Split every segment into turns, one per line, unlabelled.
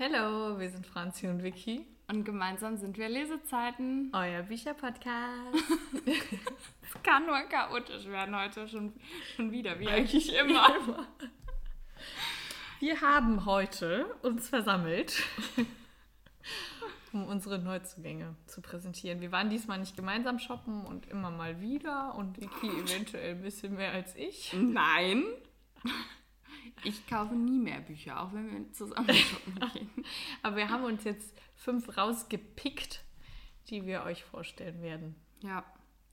Hallo, wir sind Franzi und Vicky.
Und gemeinsam sind wir Lesezeiten.
Euer Bücherpodcast.
es kann nur chaotisch werden heute schon, schon wieder, wie eigentlich immer.
Wir haben heute uns versammelt, um unsere Neuzugänge zu präsentieren. Wir waren diesmal nicht gemeinsam shoppen und immer mal wieder und Vicky eventuell ein bisschen mehr als ich.
Nein. Ich kaufe nie mehr Bücher, auch wenn wir zusammen shoppen gehen.
Aber wir haben uns jetzt fünf rausgepickt, die wir euch vorstellen werden.
Ja,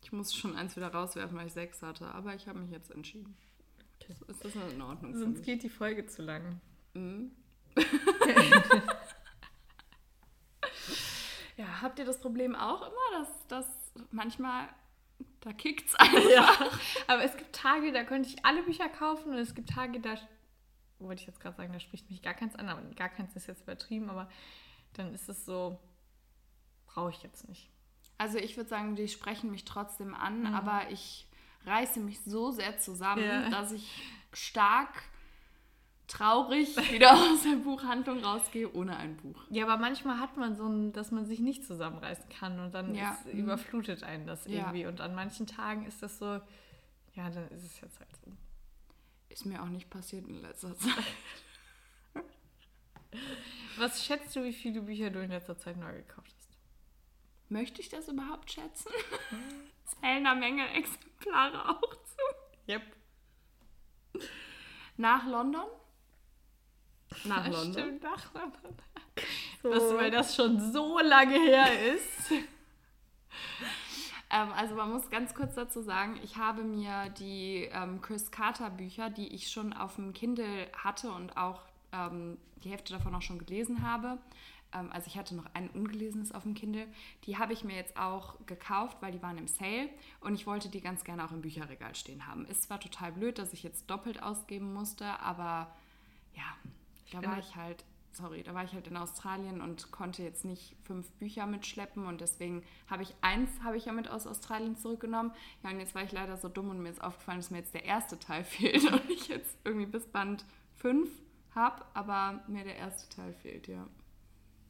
ich muss schon eins wieder rauswerfen, weil ich sechs hatte, aber ich habe mich jetzt entschieden.
Okay. Ist das in Ordnung? Sonst geht die Folge zu lang. Mhm.
ja, habt ihr das Problem auch immer, dass, dass manchmal da kickt es einfach? Ja,
aber es gibt Tage, da könnte ich alle Bücher kaufen und es gibt Tage, da wollte ich jetzt gerade sagen, da spricht mich gar keins an, aber gar keins ist jetzt übertrieben, aber dann ist es so, brauche ich jetzt nicht.
Also ich würde sagen, die sprechen mich trotzdem an, mhm. aber ich reiße mich so sehr zusammen, ja. dass ich stark traurig wieder aus der Buchhandlung rausgehe ohne ein Buch.
Ja, aber manchmal hat man so ein, dass man sich nicht zusammenreißen kann und dann ja. ist, überflutet einen das irgendwie. Ja. Und an manchen Tagen ist das so, ja, dann ist es jetzt halt so.
Ist mir auch nicht passiert in letzter Zeit.
Was schätzt du, wie viele Bücher du in letzter Zeit neu gekauft hast?
Möchte ich das überhaupt schätzen? Zählen da Menge Exemplare auch zu?
Yep.
Nach London?
Nach London. Stimmt, nach London. So. Was, weil das schon so lange her ist.
Ähm, also man muss ganz kurz dazu sagen, ich habe mir die ähm, Chris Carter Bücher, die ich schon auf dem Kindle hatte und auch ähm, die Hälfte davon auch schon gelesen habe, ähm, also ich hatte noch ein ungelesenes auf dem Kindle, die habe ich mir jetzt auch gekauft, weil die waren im Sale und ich wollte die ganz gerne auch im Bücherregal stehen haben. Ist zwar total blöd, dass ich jetzt doppelt ausgeben musste, aber ja, da war ich halt sorry, da war ich halt in Australien und konnte jetzt nicht fünf Bücher mitschleppen und deswegen habe ich eins, habe ich ja mit aus Australien zurückgenommen. Ja, und jetzt war ich leider so dumm und mir ist aufgefallen, dass mir jetzt der erste Teil fehlt und ich jetzt irgendwie bis Band fünf habe, aber mir der erste Teil fehlt, ja.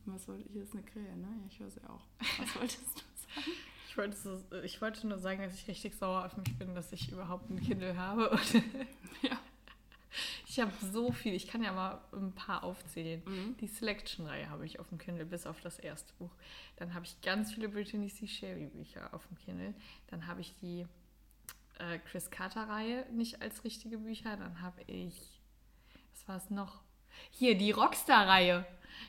Was wollte ich? Hier ist eine Krähe, ne? Ja, ich höre sie auch. Was wolltest du sagen?
Ich wollte, ich wollte nur sagen, dass ich richtig sauer auf mich bin, dass ich überhaupt ein Kindle habe. ja. Ich habe so viel, ich kann ja mal ein paar aufzählen. Mhm. Die Selection-Reihe habe ich auf dem Kindle, bis auf das erste Buch. Dann habe ich ganz viele Brittany C. Sherry-Bücher auf dem Kindle. Dann habe ich die äh, Chris Carter-Reihe nicht als richtige Bücher. Dann habe ich, was war es noch? Hier, die Rockstar-Reihe.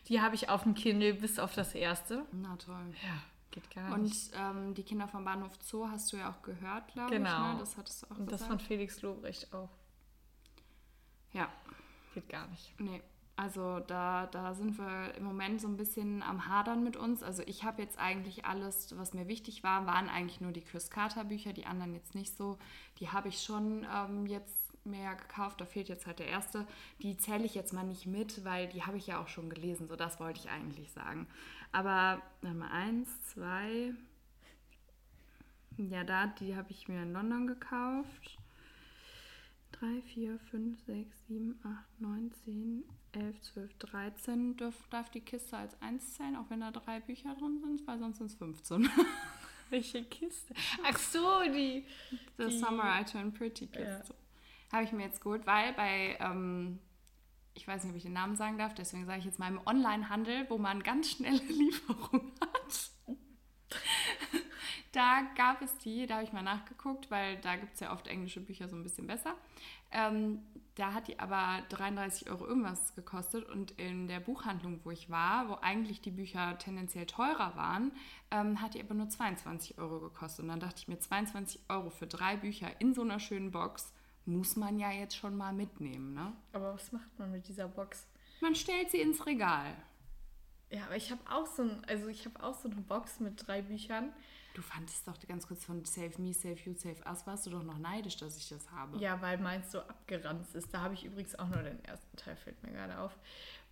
Die habe ich auf dem Kindle bis auf das erste.
Na toll.
Ja. Geht gar
und nicht. ähm, die Kinder vom Bahnhof Zoo hast du ja auch gehört, glaube
genau.
ich.
Genau.
Ne?
Das hattest du auch Und gesagt. das von Felix Lobrecht auch.
Ja.
Geht gar nicht.
Nee. Also da, da sind wir im Moment so ein bisschen am Hadern mit uns. Also ich habe jetzt eigentlich alles, was mir wichtig war, waren eigentlich nur die Chris Carter Bücher, die anderen jetzt nicht so. Die habe ich schon ähm, jetzt mehr gekauft. Da fehlt jetzt halt der erste. Die zähle ich jetzt mal nicht mit, weil die habe ich ja auch schon gelesen. So das wollte ich eigentlich sagen. Aber Nummer eins, zwei. Ja, da, die habe ich mir in London gekauft. 3, 4, 5, 6, 7, 8, 9, 10, 11, 12, 13 darf, darf die Kiste als 1 zählen, auch wenn da drei Bücher drin sind, weil sonst sind es 15.
Welche Kiste? Ach so, die.
The die, Summer I Turn Pretty Kiste. Ja. Habe ich mir jetzt geholt, weil bei, ähm, ich weiß nicht, ob ich den Namen sagen darf, deswegen sage ich jetzt mal im Onlinehandel, wo man ganz schnelle Lieferung hat. Da gab es die, da habe ich mal nachgeguckt, weil da gibt es ja oft englische Bücher so ein bisschen besser. Ähm, da hat die aber 33 Euro irgendwas gekostet und in der Buchhandlung, wo ich war, wo eigentlich die Bücher tendenziell teurer waren, ähm, hat die aber nur 22 Euro gekostet. Und dann dachte ich mir, 22 Euro für drei Bücher in so einer schönen Box muss man ja jetzt schon mal mitnehmen. Ne?
Aber was macht man mit dieser Box?
Man stellt sie ins Regal.
Ja, aber ich habe auch so ein, also ich habe auch so eine Box mit drei Büchern
Du fandest doch ganz kurz von Save Me, Save You, Save Us, warst du doch noch neidisch, dass ich das habe.
Ja, weil meins so abgeranzt ist. Da habe ich übrigens auch nur den ersten Teil, fällt mir gerade auf.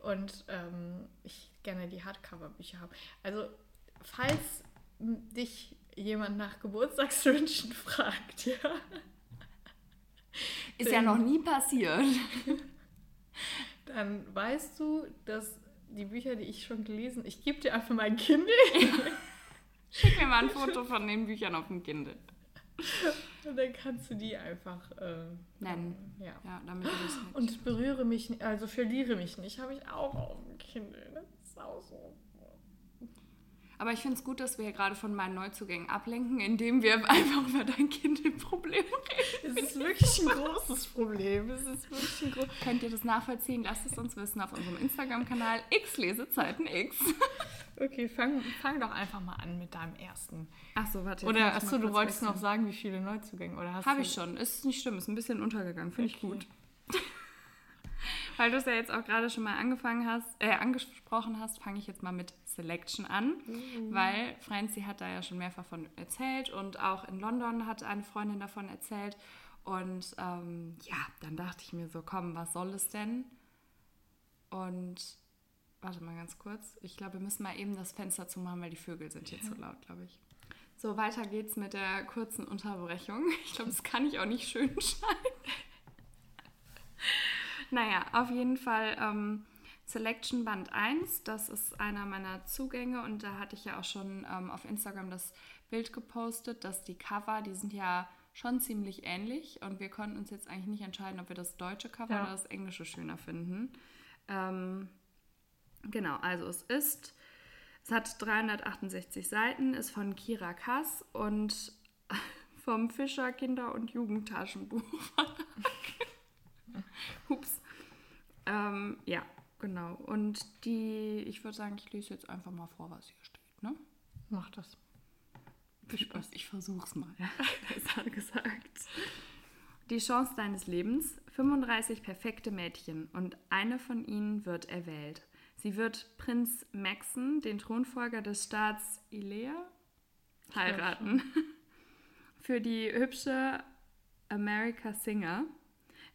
Und ähm, ich gerne die Hardcover-Bücher habe. Also, falls dich jemand nach Geburtstagswünschen fragt, ja.
Ist ja noch nie passiert.
Dann weißt du, dass die Bücher, die ich schon gelesen ich gebe dir einfach mein Kindle.
Schick mir mal ein Foto von den Büchern auf dem Kindle.
Und dann kannst du die einfach äh,
nennen.
Ja.
ja, damit.
Und berühre mich, also verliere mich nicht, habe ich auch auf dem Kindle. Das ist auch so.
Aber ich finde es gut, dass wir hier gerade von meinen Neuzugängen ablenken, indem wir einfach über dein Kindle-Problem
reden. Es ist wirklich ein großes Problem. Es ist wirklich ein
großes Könnt ihr das nachvollziehen? Lasst es uns wissen auf unserem Instagram-Kanal X Lesezeiten X.
Okay, fang, fang doch einfach mal an mit deinem ersten.
Ach so, warte.
Oder achso, du wolltest noch sagen, wie viele Neuzugänge oder
hast Habe ich schon. Ist nicht schlimm, ist ein bisschen untergegangen. Finde okay. ich gut. Weil du es ja jetzt auch gerade schon mal angefangen hast, äh, angesprochen hast, fange ich jetzt mal mit Selection an, mhm. weil Francie hat da ja schon mehrfach von erzählt und auch in London hat eine Freundin davon erzählt. Und ähm, ja, dann dachte ich mir so, komm, was soll es denn? Und warte mal ganz kurz. Ich glaube, wir müssen mal eben das Fenster zumachen, weil die Vögel sind hier ja. zu laut, glaube ich. So, weiter geht's mit der kurzen Unterbrechung. Ich glaube, das kann ich auch nicht schön schneiden. naja, auf jeden Fall ähm, Selection Band 1. Das ist einer meiner Zugänge und da hatte ich ja auch schon ähm, auf Instagram das Bild gepostet, dass die Cover, die sind ja schon ziemlich ähnlich und wir konnten uns jetzt eigentlich nicht entscheiden, ob wir das deutsche Cover ja. oder das englische schöner finden. Ähm, genau, also es ist, es hat 368 Seiten, ist von Kira Kass und vom Fischer Kinder- und Jugendtaschenbuch. Hups. Ähm, ja, genau. Und die, ich würde sagen, ich lese jetzt einfach mal vor, was hier steht. Ne?
Mach das.
Viel Spaß. Ich versuch's mal. Besser gesagt. Die Chance deines Lebens. 35 perfekte Mädchen und eine von ihnen wird erwählt. Sie wird Prinz Maxen, den Thronfolger des Staats Ilea, heiraten. Für die hübsche America Singer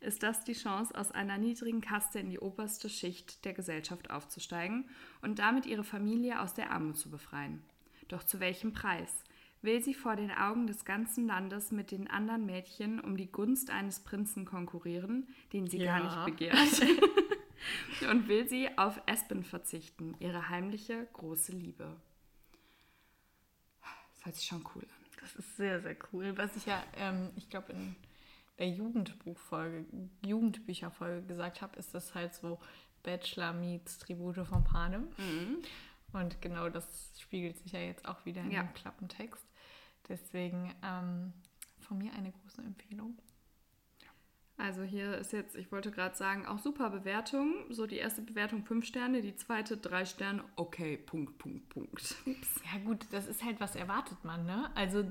ist das die Chance, aus einer niedrigen Kaste in die oberste Schicht der Gesellschaft aufzusteigen und damit ihre Familie aus der Armut zu befreien. Doch zu welchem Preis? Will sie vor den Augen des ganzen Landes mit den anderen Mädchen um die Gunst eines Prinzen konkurrieren, den sie ja. gar nicht begehrt? und will sie auf Aspen verzichten, ihre heimliche große Liebe? Das hört sich schon cool an.
Das ist sehr, sehr cool. Was ich ja, ähm, ich glaube, in der Jugendbuchfolge, Jugendbücherfolge gesagt habe, ist das halt so Bachelor meets Tribute von Panem. Mhm. Und genau das spiegelt sich ja jetzt auch wieder in ja. dem Klappentext. Deswegen ähm, von mir eine große Empfehlung.
Also hier ist jetzt, ich wollte gerade sagen, auch super Bewertung. So die erste Bewertung 5 Sterne, die zweite 3 Sterne. Okay, Punkt, Punkt, Punkt.
Ups. Ja gut, das ist halt, was erwartet man, ne? Also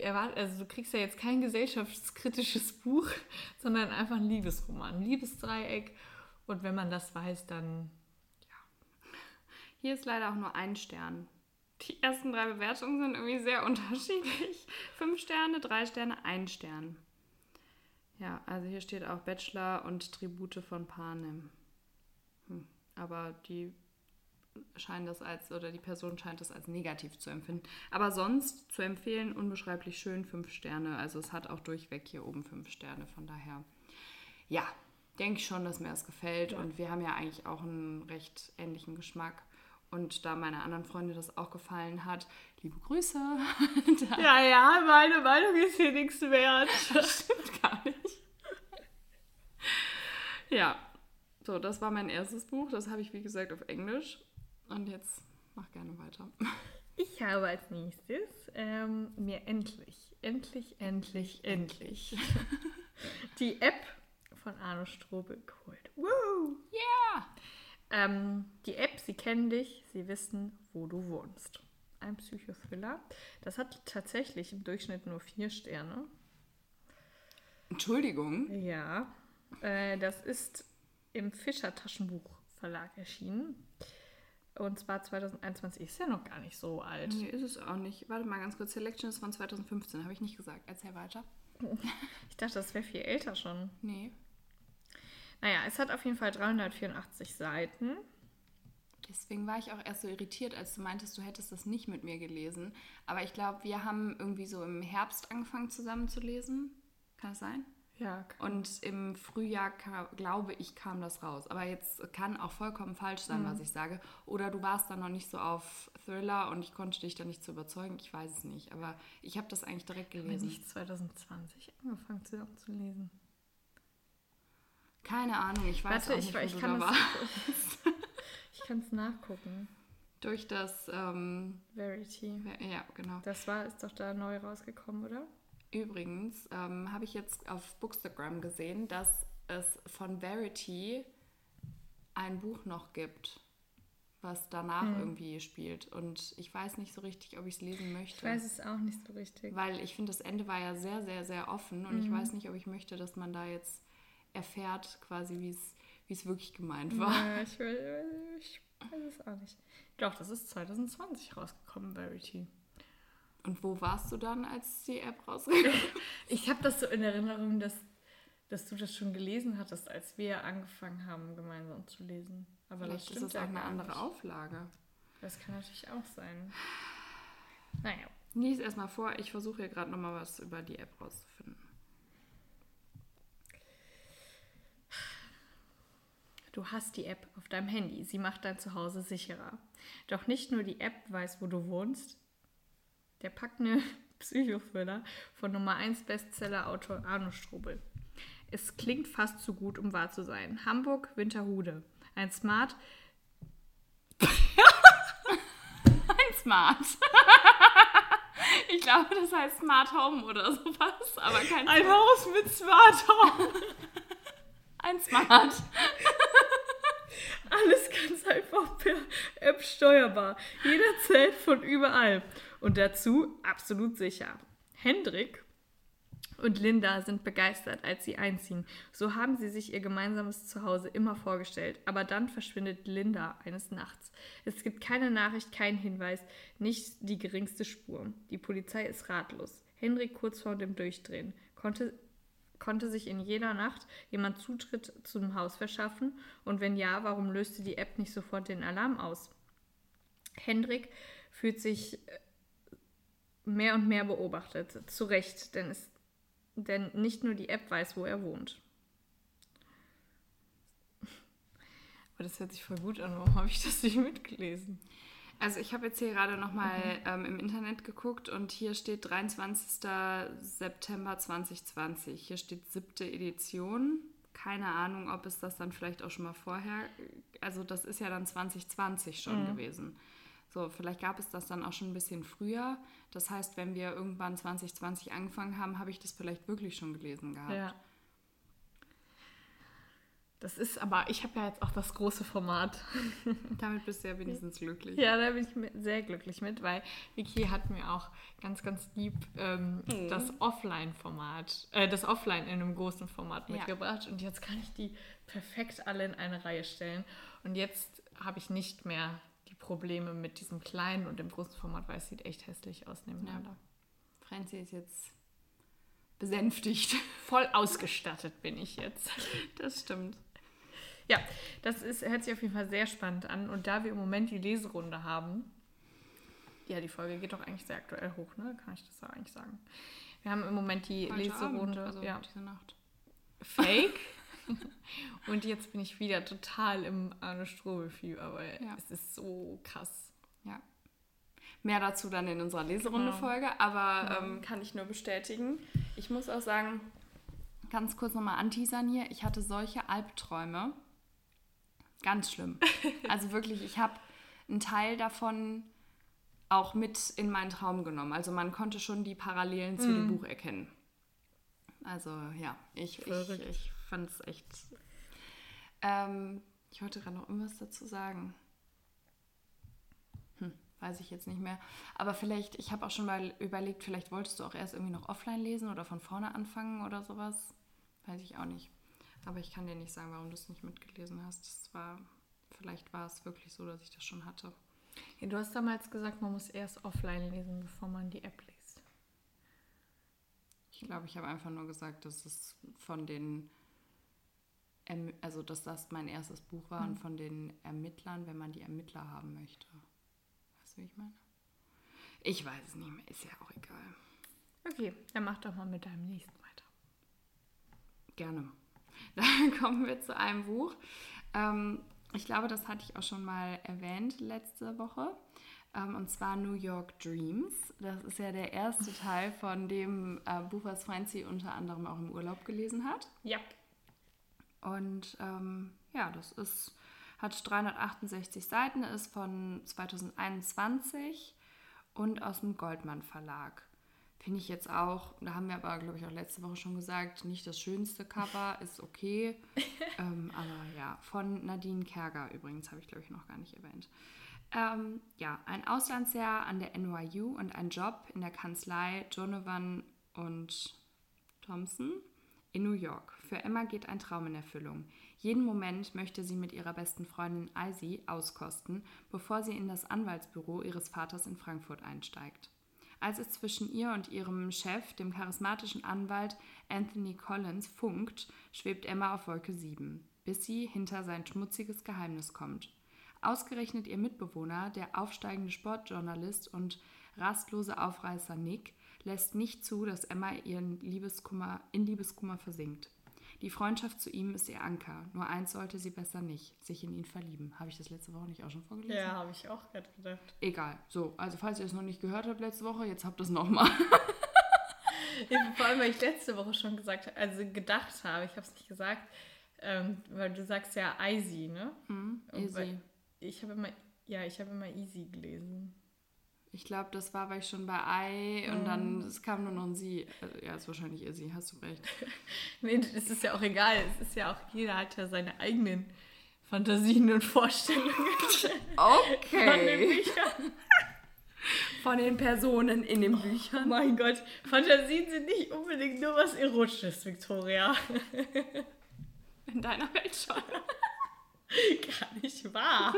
erwart also du kriegst ja jetzt kein gesellschaftskritisches Buch, sondern einfach ein Liebesroman, ein Liebesdreieck. Und wenn man das weiß, dann ja.
Hier ist leider auch nur ein Stern. Die ersten drei Bewertungen sind irgendwie sehr unterschiedlich. Fünf Sterne, drei Sterne, ein Stern. Ja, also hier steht auch Bachelor und Tribute von Panem. Hm. Aber die scheinen das als, oder die Person scheint das als negativ zu empfinden. Aber sonst zu empfehlen, unbeschreiblich schön, fünf Sterne. Also es hat auch durchweg hier oben fünf Sterne. Von daher, ja, denke ich schon, dass mir das gefällt. Ja. Und wir haben ja eigentlich auch einen recht ähnlichen Geschmack. Und da meiner anderen Freundin das auch gefallen hat, liebe Grüße.
ja, ja, meine Meinung ist hier nichts wert.
Das stimmt gar nicht. Ja, so, das war mein erstes Buch. Das habe ich, wie gesagt, auf Englisch. Und jetzt mach gerne weiter.
Ich habe als nächstes ähm, mir endlich, endlich, endlich, endlich die App von Arno Strobel geholt. Woo!
Yeah!
Ähm, die App, sie kennen dich, sie wissen, wo du wohnst. Ein Psychothriller. Das hat tatsächlich im Durchschnitt nur vier Sterne.
Entschuldigung.
Ja. Äh, das ist im Fischer Taschenbuch Verlag erschienen. Und zwar 2021 ist ja noch gar nicht so alt.
Nee, ist es auch nicht. Warte mal ganz kurz. Selection ist von 2015, habe ich nicht gesagt. Erzähl weiter.
Ich dachte, das wäre viel älter schon.
Nee.
Naja, es hat auf jeden Fall 384 Seiten.
Deswegen war ich auch erst so irritiert, als du meintest, du hättest das nicht mit mir gelesen. Aber ich glaube, wir haben irgendwie so im Herbst angefangen zusammen zu lesen. Kann das sein? Ja. Und im Frühjahr, glaube ich, kam das raus. Aber jetzt kann auch vollkommen falsch sein, mhm. was ich sage. Oder du warst dann noch nicht so auf Thriller und ich konnte dich dann nicht so überzeugen. Ich weiß es nicht. Aber ich habe das eigentlich direkt gelesen.
Ich 2020 angefangen zu, zu lesen.
Keine Ahnung, ich weiß Warte, auch nicht, ich, ich kann da
ich kann es nachgucken.
Durch das ähm,
Verity.
Ja, genau.
Das war, ist doch da neu rausgekommen, oder?
Übrigens ähm, habe ich jetzt auf Bookstagram gesehen, dass es von Verity ein Buch noch gibt, was danach hm. irgendwie spielt. Und ich weiß nicht so richtig, ob ich es lesen möchte. Ich
weiß es auch nicht so richtig.
Weil ich finde, das Ende war ja sehr, sehr, sehr offen. Und mhm. ich weiß nicht, ob ich möchte, dass man da jetzt erfährt, quasi, wie es wirklich gemeint war.
Ja, ich, will, ich weiß es auch nicht. Doch, das ist 2020 rausgekommen, Verity.
Und wo warst du dann, als die App rauskam?
ich habe das so in Erinnerung, dass, dass du das schon gelesen hattest, als wir angefangen haben, gemeinsam zu lesen.
Aber Vielleicht das ist das auch eine andere nicht. Auflage.
Das kann natürlich auch sein. Naja.
Lies erstmal vor, ich versuche hier gerade nochmal was über die App rauszufinden.
Du hast die App auf deinem Handy. Sie macht dein Zuhause sicherer. Doch nicht nur die App weiß, wo du wohnst, der packende Psychothriller von Nummer 1 Bestseller-Autor Arno Strobel. Es klingt fast zu gut, um wahr zu sein. Hamburg, Winterhude. Ein Smart.
Ein Smart. ich glaube, das heißt Smart Home oder sowas, aber kein
Ein Haus mit Smart Home.
Ein Smart.
Alles ganz einfach per App steuerbar. Jederzeit von überall. Und dazu absolut sicher. Hendrik und Linda sind begeistert, als sie einziehen. So haben sie sich ihr gemeinsames Zuhause immer vorgestellt. Aber dann verschwindet Linda eines Nachts. Es gibt keine Nachricht, keinen Hinweis, nicht die geringste Spur. Die Polizei ist ratlos. Hendrik kurz vor dem Durchdrehen konnte, konnte sich in jeder Nacht jemand Zutritt zum Haus verschaffen? Und wenn ja, warum löste die App nicht sofort den Alarm aus? Hendrik fühlt sich äh, mehr und mehr beobachtet. Zu Recht, denn, es, denn nicht nur die App weiß, wo er wohnt. Aber das hört sich voll gut an. Warum habe ich das nicht mitgelesen?
Also ich habe jetzt hier gerade nochmal mhm. ähm, im Internet geguckt und hier steht 23. September 2020. Hier steht siebte Edition. Keine Ahnung, ob es das dann vielleicht auch schon mal vorher, also das ist ja dann 2020 schon mhm. gewesen. So, vielleicht gab es das dann auch schon ein bisschen früher. Das heißt, wenn wir irgendwann 2020 angefangen haben, habe ich das vielleicht wirklich schon gelesen gehabt. Ja.
Das ist aber, ich habe ja jetzt auch das große Format.
Damit bist du ja wenigstens glücklich.
Ja, da bin ich sehr glücklich mit, weil Vicky hat mir auch ganz, ganz lieb ähm, mhm. das Offline-Format, äh, das Offline in einem großen Format mitgebracht. Ja. Und jetzt kann ich die perfekt alle in eine Reihe stellen. Und jetzt habe ich nicht mehr Probleme mit diesem kleinen und dem großen Format, weil es sieht echt hässlich aus nebeneinander.
Ja. Franzi ist jetzt besänftigt.
Voll ausgestattet bin ich jetzt.
Das stimmt.
Ja, das ist, hört sich auf jeden Fall sehr spannend an. Und da wir im Moment die Leserunde haben, ja, die Folge geht doch eigentlich sehr aktuell hoch, ne? Kann ich das da eigentlich sagen? Wir haben im Moment die Heute Leserunde. Abend, also ja. diese Nacht. Fake? Und jetzt bin ich wieder total im Arne Strobel-Fieber, weil ja. es ist so krass.
Ja. Mehr dazu dann in unserer Leserunde-Folge, genau. aber ja. ähm, kann ich nur bestätigen. Ich muss auch sagen, ganz kurz nochmal anteasern hier, ich hatte solche Albträume. Ganz schlimm. Also wirklich, ich habe einen Teil davon auch mit in meinen Traum genommen. Also man konnte schon die Parallelen zu mm. dem Buch erkennen. Also ja, ich, ich, ich fand es echt. Ähm, ich wollte gerade noch irgendwas dazu sagen. Hm, weiß ich jetzt nicht mehr. Aber vielleicht, ich habe auch schon mal überlegt, vielleicht wolltest du auch erst irgendwie noch offline lesen oder von vorne anfangen oder sowas. Weiß ich auch nicht. Aber ich kann dir nicht sagen, warum du es nicht mitgelesen hast. Das war, vielleicht war es wirklich so, dass ich das schon hatte.
Ja, du hast damals gesagt, man muss erst offline lesen, bevor man die App liest.
Ich glaube, ich habe einfach nur gesagt, dass es von den also dass das mein erstes Buch war mhm. und von den Ermittlern, wenn man die Ermittler haben möchte. Weißt du, wie ich meine? Ich weiß es nicht mehr, ist ja auch egal.
Okay, dann mach doch mal mit deinem nächsten weiter.
Gerne. Dann kommen wir zu einem Buch. Ähm, ich glaube, das hatte ich auch schon mal erwähnt letzte Woche. Ähm, und zwar New York Dreams. Das ist ja der erste Teil von dem äh, Buch, was Franzi unter anderem auch im Urlaub gelesen hat.
Ja.
Und ähm, ja, das ist, hat 368 Seiten, ist von 2021 und aus dem Goldmann Verlag. Finde ich jetzt auch, da haben wir aber, glaube ich, auch letzte Woche schon gesagt, nicht das schönste Cover, ist okay. ähm, aber ja, von Nadine Kerger übrigens, habe ich, glaube ich, noch gar nicht erwähnt. Ähm, ja, ein Auslandsjahr an der NYU und ein Job in der Kanzlei Donovan und Thompson in New York. Für Emma geht ein Traum in Erfüllung. Jeden Moment möchte sie mit ihrer besten Freundin Izzy auskosten, bevor sie in das Anwaltsbüro ihres Vaters in Frankfurt einsteigt. Als es zwischen ihr und ihrem Chef, dem charismatischen Anwalt Anthony Collins, funkt, schwebt Emma auf Wolke 7, bis sie hinter sein schmutziges Geheimnis kommt. Ausgerechnet ihr Mitbewohner, der aufsteigende Sportjournalist und rastlose Aufreißer Nick, lässt nicht zu, dass Emma ihren Liebeskummer, in Liebeskummer versinkt. Die Freundschaft zu ihm ist ihr Anker. Nur eins sollte sie besser nicht, sich in ihn verlieben. Habe ich das letzte Woche nicht auch schon vorgelesen?
Ja, habe ich auch gerade gedacht.
Egal. So, also falls ihr es noch nicht gehört habt letzte Woche, jetzt habt ihr es nochmal.
Vor allem, weil ich letzte Woche schon gesagt habe, also gedacht habe, ich habe es nicht gesagt, ähm, weil du sagst ja Easy, ne?
Hm, easy.
Ich habe immer, ja, ich habe immer Easy gelesen.
Ich glaube, das war, weil ich schon bei I und dann es kam nur noch ein Sie. Also, ja, ist wahrscheinlich Izzy, hast du recht.
nee, es ist ja auch egal. Es ist ja auch, jeder hat ja seine eigenen Fantasien und Vorstellungen.
Okay. Von den Büchern. Von den Personen in den Büchern.
Oh mein Gott, Fantasien sind nicht unbedingt nur was Erotisches, Victoria.
In deiner Welt schon.
Gar nicht wahr.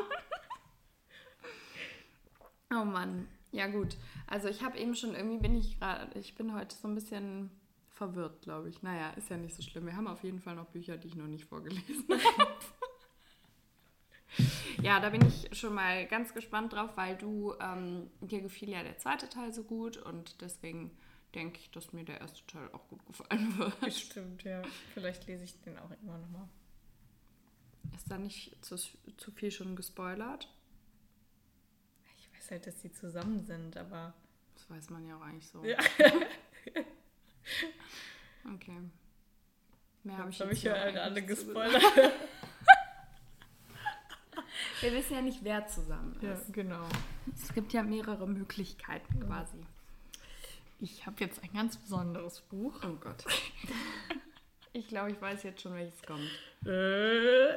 Oh Mann. Ja gut. Also ich habe eben schon irgendwie bin ich gerade, ich bin heute so ein bisschen verwirrt, glaube ich. Naja, ist ja nicht so schlimm. Wir haben auf jeden Fall noch Bücher, die ich noch nicht vorgelesen habe. ja, da bin ich schon mal ganz gespannt drauf, weil du, ähm, dir gefiel ja der zweite Teil so gut und deswegen denke ich, dass mir der erste Teil auch gut gefallen wird.
Bestimmt, ja. Vielleicht lese ich den auch immer noch mal.
Ist da nicht zu, zu viel schon gespoilert?
Weiß halt, dass die zusammen sind, aber.
Das weiß man ja auch eigentlich so.
Ja.
okay. Mehr habe ich
habe
jetzt
ich ja halt alle gespoilert.
Wir wissen ja nicht, wer zusammen
ja,
ist.
genau.
Es gibt ja mehrere Möglichkeiten quasi.
Ich habe jetzt ein ganz besonderes Buch.
Oh Gott. Ich glaube, ich weiß jetzt schon, welches kommt.
Äh,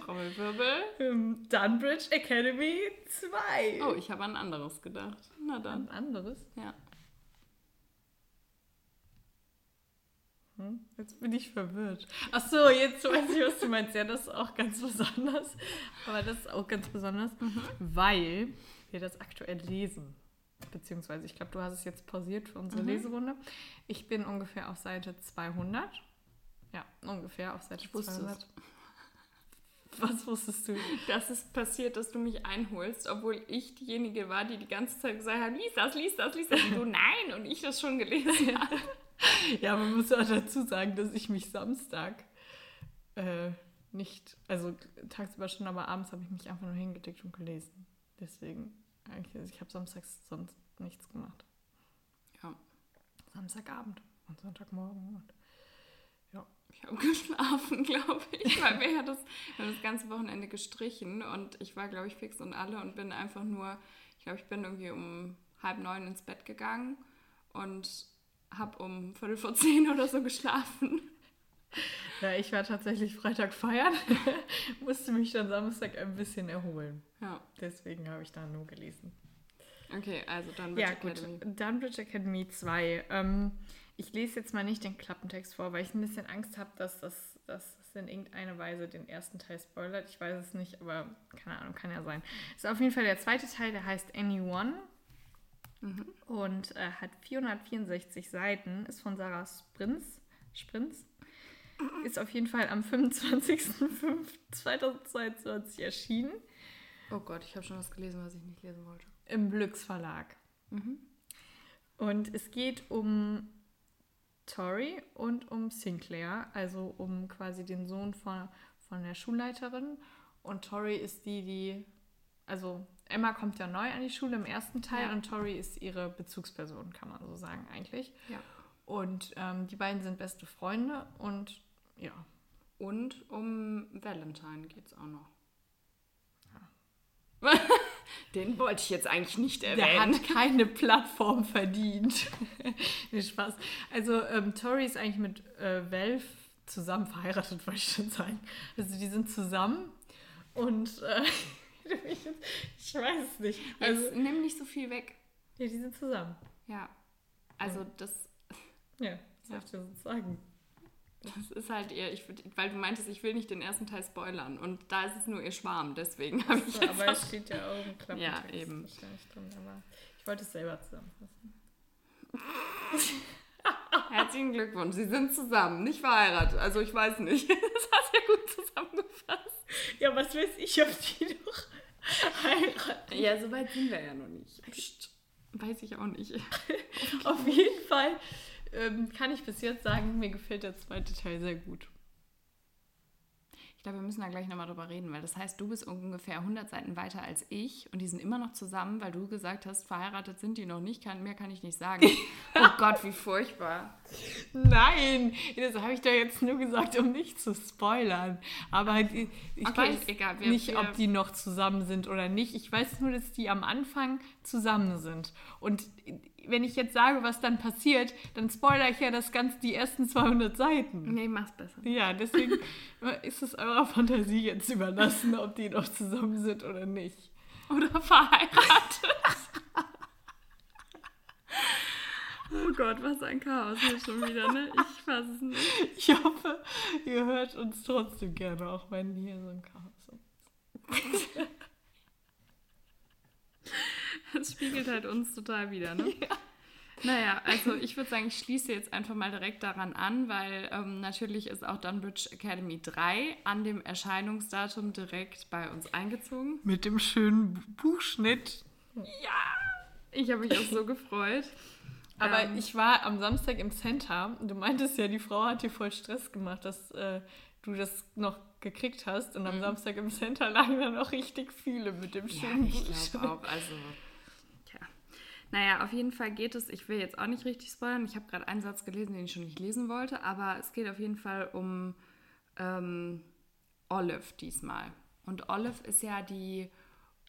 Trommelwirbel.
ähm, Dunbridge Academy 2.
Oh, ich habe an ein anderes gedacht. Na dann.
Ein anderes?
Ja.
Hm, Jetzt bin ich verwirrt. Ach so, jetzt weiß ich, was du meinst. Ja, das ist auch ganz besonders. Aber das ist auch ganz besonders, weil wir das aktuell lesen. Beziehungsweise, ich glaube, du hast es jetzt pausiert für unsere
Mhm.
Leserunde. Ich bin ungefähr auf Seite 200. Ja, ungefähr auf Seite
Ich wusste
200. Was wusstest du?
Das ist passiert, dass du mich einholst, obwohl ich diejenige war, die die ganze Zeit gesagt hat, lies das, lies das, lies das. Und du, nein, und ich das schon gelesen habe.
Ja, man muss auch dazu sagen, dass ich mich Samstag äh, nicht, also tagsüber schon, aber abends habe ich mich einfach nur hingedickt und gelesen. Deswegen, eigentlich, also ich habe samstags sonst nichts gemacht.
Ja.
Samstagabend und Sonntagmorgen und
Ich habe geschlafen, glaube ich, weil wir, das, wir haben das ganze Wochenende gestrichen und ich war, glaube ich, fix und alle und bin einfach nur, ich glaube, ich bin irgendwie um halb neun ins Bett gegangen und habe um Viertel vor zehn oder so geschlafen.
ja, ich war tatsächlich Freitag feiern, musste mich dann Samstag ein bisschen erholen.
Ja,
Deswegen habe ich da nur gelesen.
okay, also dann
Ja,
Witch
gut.
Academy.
Dunbridge Academy 2. Ähm, ich lese jetzt mal nicht den Klappentext vor, weil ich ein bisschen Angst habe, dass das, dass das in irgendeiner Weise den ersten Teil spoilert. Ich weiß es nicht, aber keine Ahnung, kann ja sein. Ist auf jeden Fall der zweite Teil, der heißt Anyone
Mhm.
und äh, hat 464 Seiten, ist von Sarah Sprinz. Sprinz. Ist auf jeden Fall am 25.05.2022 erschienen
Oh Gott, ich habe schon was gelesen, was ich nicht lesen wollte.
im Blücks Verlag.
Mhm.
Und es geht um Tori und um Sinclair, also um quasi den Sohn von, von der Schulleiterin. Und Tori ist die, die, also Emma kommt ja neu an die Schule im ersten Teil ja. und Tori ist ihre Bezugsperson, kann man so sagen eigentlich. Ja. Und ähm, die beiden sind beste Freunde und ja.
Und um Valentine geht es auch noch. Ja. Den wollte ich jetzt eigentlich nicht erwähnen.
Der hat keine Plattform verdient. nee, Spaß. Also ähm, Tori ist eigentlich mit äh, Valve zusammen verheiratet, wollte ich schon sagen. Also die sind zusammen und äh, ich weiß es nicht.
Also, jetzt nimm nicht so viel weg.
Ja, die sind zusammen.
Ja. Also das.
Ja, das darf ich dir so sagen.
Das ist halt ihr, ich, weil du meintest, ich will nicht den ersten Teil spoilern und da ist es nur ihr Schwarm, deswegen habe ich so,
jetzt Aber es steht ja auch im Klappentext
ja, eben.
drin, aber ich wollte es selber zusammenfassen.
Herzlichen Glückwunsch, Sie sind zusammen, nicht verheiratet. Also ich weiß nicht, das hast du ja gut zusammengefasst.
Ja, was weiß ich, ob die noch heiraten.
Ja, so weit sind wir ja noch nicht. Psst. Weiß ich auch nicht.
Auf jeden Fall ähm, kann ich bis jetzt sagen, mir gefällt der zweite Teil sehr gut.
Ich glaube, wir müssen da gleich nochmal drüber reden, weil das heißt, du bist ungefähr 100 Seiten weiter als ich und die sind immer noch zusammen, weil du gesagt hast, verheiratet sind die noch nicht, kann, mehr kann ich nicht sagen. oh Gott, wie furchtbar.
Nein, das habe ich doch jetzt nur gesagt, um nicht zu spoilern. Aber ich okay, weiß egal, wir, nicht, ob die noch zusammen sind oder nicht. Ich weiß nur, dass die am Anfang zusammen sind. Und wenn ich jetzt sage, was dann passiert, dann spoilere ich ja das Ganze die ersten 200 Seiten.
Nee, mach's besser.
Ja, deswegen ist es eurer Fantasie jetzt überlassen, ob die noch zusammen sind oder nicht.
Oder verheiratet. oh Gott, was ein Chaos hier schon wieder, ne? Ich fasse es nicht.
Ich hoffe, ihr hört uns trotzdem gerne, auch wenn hier so ein Chaos ist.
Das spiegelt halt uns total wieder, ne? Ja. Naja, also ich würde sagen, ich schließe jetzt einfach mal direkt daran an, weil ähm, natürlich ist auch Dunbridge Academy 3 an dem Erscheinungsdatum direkt bei uns eingezogen.
Mit dem schönen Buchschnitt.
Ja, ich habe mich auch so gefreut.
Aber ähm, ich war am Samstag im Center. Du meintest ja, die Frau hat dir voll Stress gemacht, dass äh, du das noch gekriegt hast. Und am mhm. Samstag im Center lagen dann auch richtig viele mit dem schönen
ja, ich glaube auch. Also naja, auf jeden Fall geht es, ich will jetzt auch nicht richtig spoilern, ich habe gerade einen Satz gelesen, den ich schon nicht lesen wollte, aber es geht auf jeden Fall um ähm, Olive diesmal. Und Olive ist ja die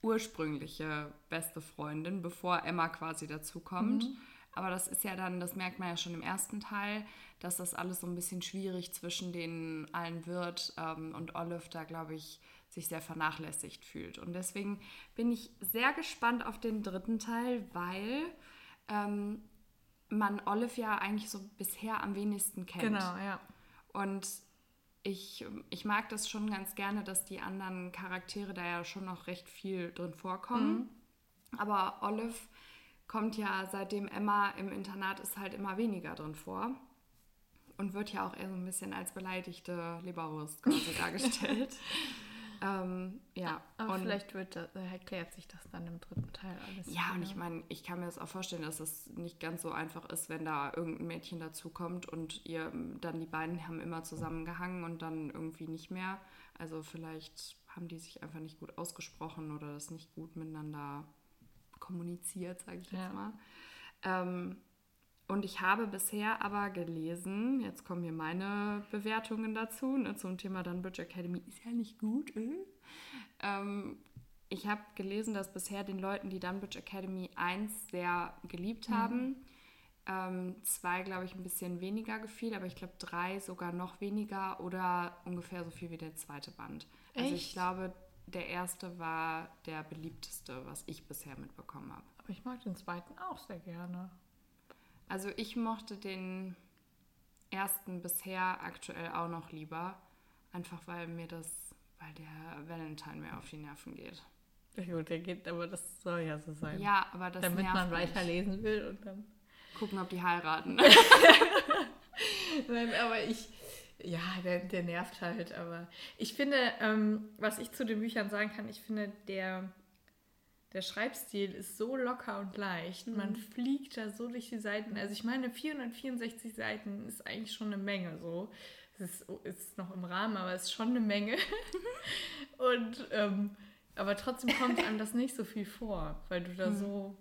ursprüngliche beste Freundin, bevor Emma quasi dazukommt. Mhm. Aber das ist ja dann, das merkt man ja schon im ersten Teil, dass das alles so ein bisschen schwierig zwischen den allen wird ähm, und Olive da, glaube ich, sich sehr vernachlässigt fühlt. Und deswegen bin ich sehr gespannt auf den dritten Teil, weil ähm, man Olive ja eigentlich so bisher am wenigsten kennt.
Genau, ja.
Und ich, ich mag das schon ganz gerne, dass die anderen Charaktere da ja schon noch recht viel drin vorkommen. Mhm. Aber Olive kommt ja, seitdem Emma im Internat ist, halt immer weniger drin vor. Und wird ja auch eher so ein bisschen als beleidigte Leberwurst quasi dargestellt. Ähm, ja.
Aber und vielleicht wird das, erklärt sich das dann im dritten Teil alles.
Ja, und ich meine, ich kann mir das auch vorstellen, dass es nicht ganz so einfach ist, wenn da irgendein Mädchen dazukommt und ihr dann die beiden haben immer zusammengehangen und dann irgendwie nicht mehr. Also vielleicht haben die sich einfach nicht gut ausgesprochen oder das nicht gut miteinander kommuniziert, sage ich jetzt ja. mal. Ähm, und ich habe bisher aber gelesen, jetzt kommen hier meine Bewertungen dazu, ne, zum Thema Dunbridge Academy ist ja nicht gut. Äh? Ähm, ich habe gelesen, dass bisher den Leuten, die Dunbridge Academy 1 sehr geliebt mhm. haben, ähm, zwei, glaube ich, ein bisschen weniger gefiel, aber ich glaube drei sogar noch weniger oder ungefähr so viel wie der zweite Band. Echt? Also ich glaube, der erste war der beliebteste, was ich bisher mitbekommen habe.
Aber ich mag den zweiten auch sehr gerne.
Also ich mochte den ersten bisher aktuell auch noch lieber. Einfach weil mir das, weil der Valentine mehr auf die Nerven geht.
Ja gut, der geht, aber das soll ja so sein.
Ja, aber das
Damit man weiterlesen will und dann.
Gucken, ob die heiraten.
Nein, aber ich, ja, der, der nervt halt, aber ich finde, ähm, was ich zu den Büchern sagen kann, ich finde, der der Schreibstil ist so locker und leicht. Mhm. Man fliegt da so durch die Seiten. Also ich meine, 464 Seiten ist eigentlich schon eine Menge so. Es ist, ist noch im Rahmen, aber es ist schon eine Menge. und ähm, aber trotzdem kommt einem das nicht so viel vor, weil du da mhm. so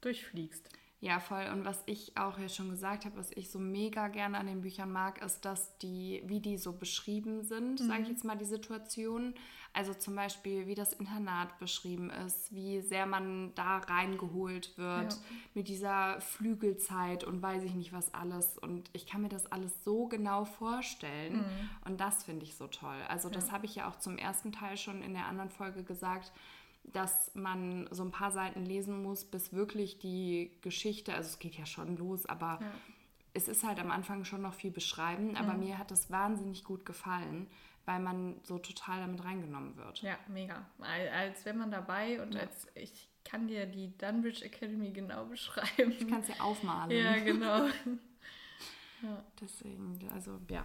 durchfliegst.
Ja, voll. Und was ich auch ja schon gesagt habe, was ich so mega gerne an den Büchern mag, ist, dass die, wie die so beschrieben sind, mhm. sage ich jetzt mal, die Situation. Also zum Beispiel, wie das Internat beschrieben ist, wie sehr man da reingeholt wird ja. mit dieser Flügelzeit und weiß ich nicht was alles. Und ich kann mir das alles so genau vorstellen. Mhm. Und das finde ich so toll. Also das ja. habe ich ja auch zum ersten Teil schon in der anderen Folge gesagt dass man so ein paar Seiten lesen muss, bis wirklich die Geschichte, also es geht ja schon los, aber ja. es ist halt am Anfang schon noch viel beschreiben, aber mhm. mir hat das wahnsinnig gut gefallen, weil man so total damit reingenommen wird.
Ja, mega. Als wäre man dabei und ja. als ich kann dir die Dunbridge Academy genau beschreiben.
Ich kann es ja aufmalen.
Ja, genau.
ja. Deswegen, also ja,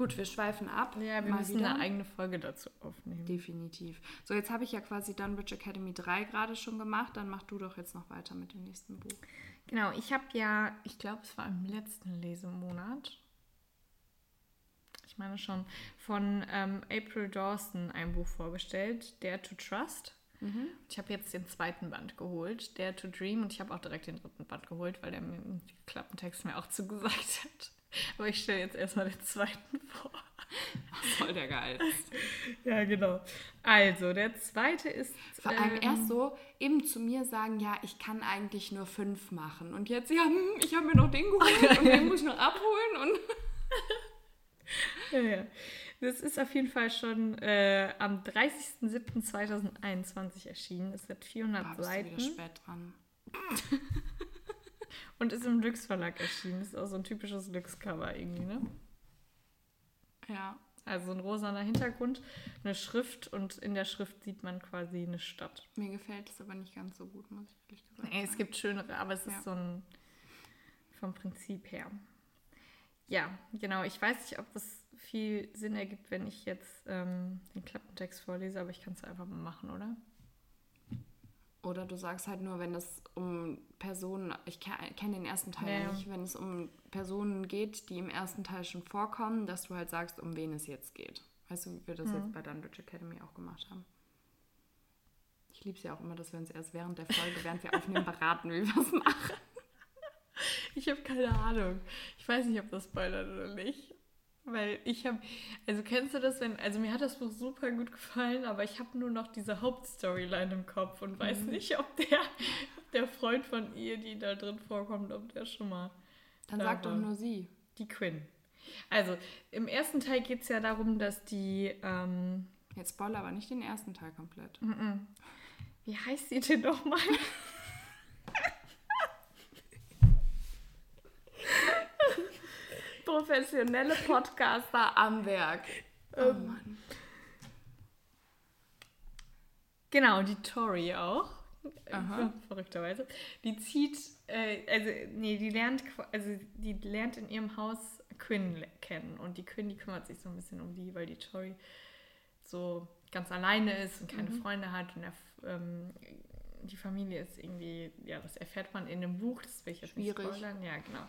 Gut, wir schweifen ab.
Ja, wir müssen wieder. eine eigene Folge dazu aufnehmen.
Definitiv. So, jetzt habe ich ja quasi Dunbridge Academy 3 gerade schon gemacht. Dann mach du doch jetzt noch weiter mit dem nächsten Buch.
Genau, ich habe ja, ich glaube, es war im letzten Lesemonat. Ich meine schon, von ähm, April Dawson ein Buch vorgestellt, Dare to Trust. Mhm. Ich habe jetzt den zweiten Band geholt, Dare to Dream, und ich habe auch direkt den dritten Band geholt, weil der mir im Klappentext mir auch zugesagt hat. Aber ich stelle jetzt erstmal den zweiten vor.
Voll der Geist.
ja, genau. Also, der zweite ist.
Vor allem ähm, erst so eben zu mir sagen, ja, ich kann eigentlich nur fünf machen. Und jetzt, ja, hm, ich habe mir noch den geholt und den muss ich noch abholen. Und
ja, ja. Das ist auf jeden Fall schon äh, am 30.07.2021 erschienen. Es hat 400 Boah, Seiten. Du wieder spät dran. Und ist im Lux Verlag erschienen. Ist auch so ein typisches Lux-Cover irgendwie, ne?
Ja.
Also ein rosaner Hintergrund, eine Schrift und in der Schrift sieht man quasi eine Stadt.
Mir gefällt es aber nicht ganz so gut, muss ich ehrlich gesagt
nee, es gibt schönere, aber es ja. ist so ein vom Prinzip her. Ja, genau. Ich weiß nicht, ob das viel Sinn ergibt, wenn ich jetzt ähm, den Klappentext vorlese, aber ich kann es einfach mal machen, oder?
Oder du sagst halt nur, wenn es um Personen, ich kenne den ersten Teil ja. nicht, wenn es um Personen geht, die im ersten Teil schon vorkommen, dass du halt sagst, um wen es jetzt geht. Weißt du, wie wir das mhm. jetzt bei Dunbridge Academy auch gemacht haben? Ich liebe es ja auch immer, dass wir uns erst während der Folge, während wir aufnehmen, beraten, wie wir es machen.
Ich habe keine Ahnung. Ich weiß nicht, ob das spoilert oder nicht. Weil ich habe, also kennst du das, wenn, also mir hat das Buch super gut gefallen, aber ich habe nur noch diese Hauptstoryline im Kopf und weiß mhm. nicht, ob der, der Freund von ihr, die da drin vorkommt, ob der schon mal.
Dann da sag doch nur sie.
Die Quinn. Also, im ersten Teil geht es ja darum, dass die. Ähm,
Jetzt spoiler aber nicht den ersten Teil komplett.
Mm -mm. Wie heißt sie denn nochmal?
professionelle Podcaster am Werk. Oh ähm, Mann.
Genau, die Tori auch. Aha. Verrückterweise. Die zieht, äh, also, nee, die lernt, also, die lernt in ihrem Haus Quinn kennen. Und die Quinn, die kümmert sich so ein bisschen um die, weil die Tori so ganz alleine ist und keine mhm. Freunde hat. Und er, ähm, die Familie ist irgendwie, ja, das erfährt man in dem Buch, das will ich jetzt Schwierig. nicht spoilern. Ja, genau.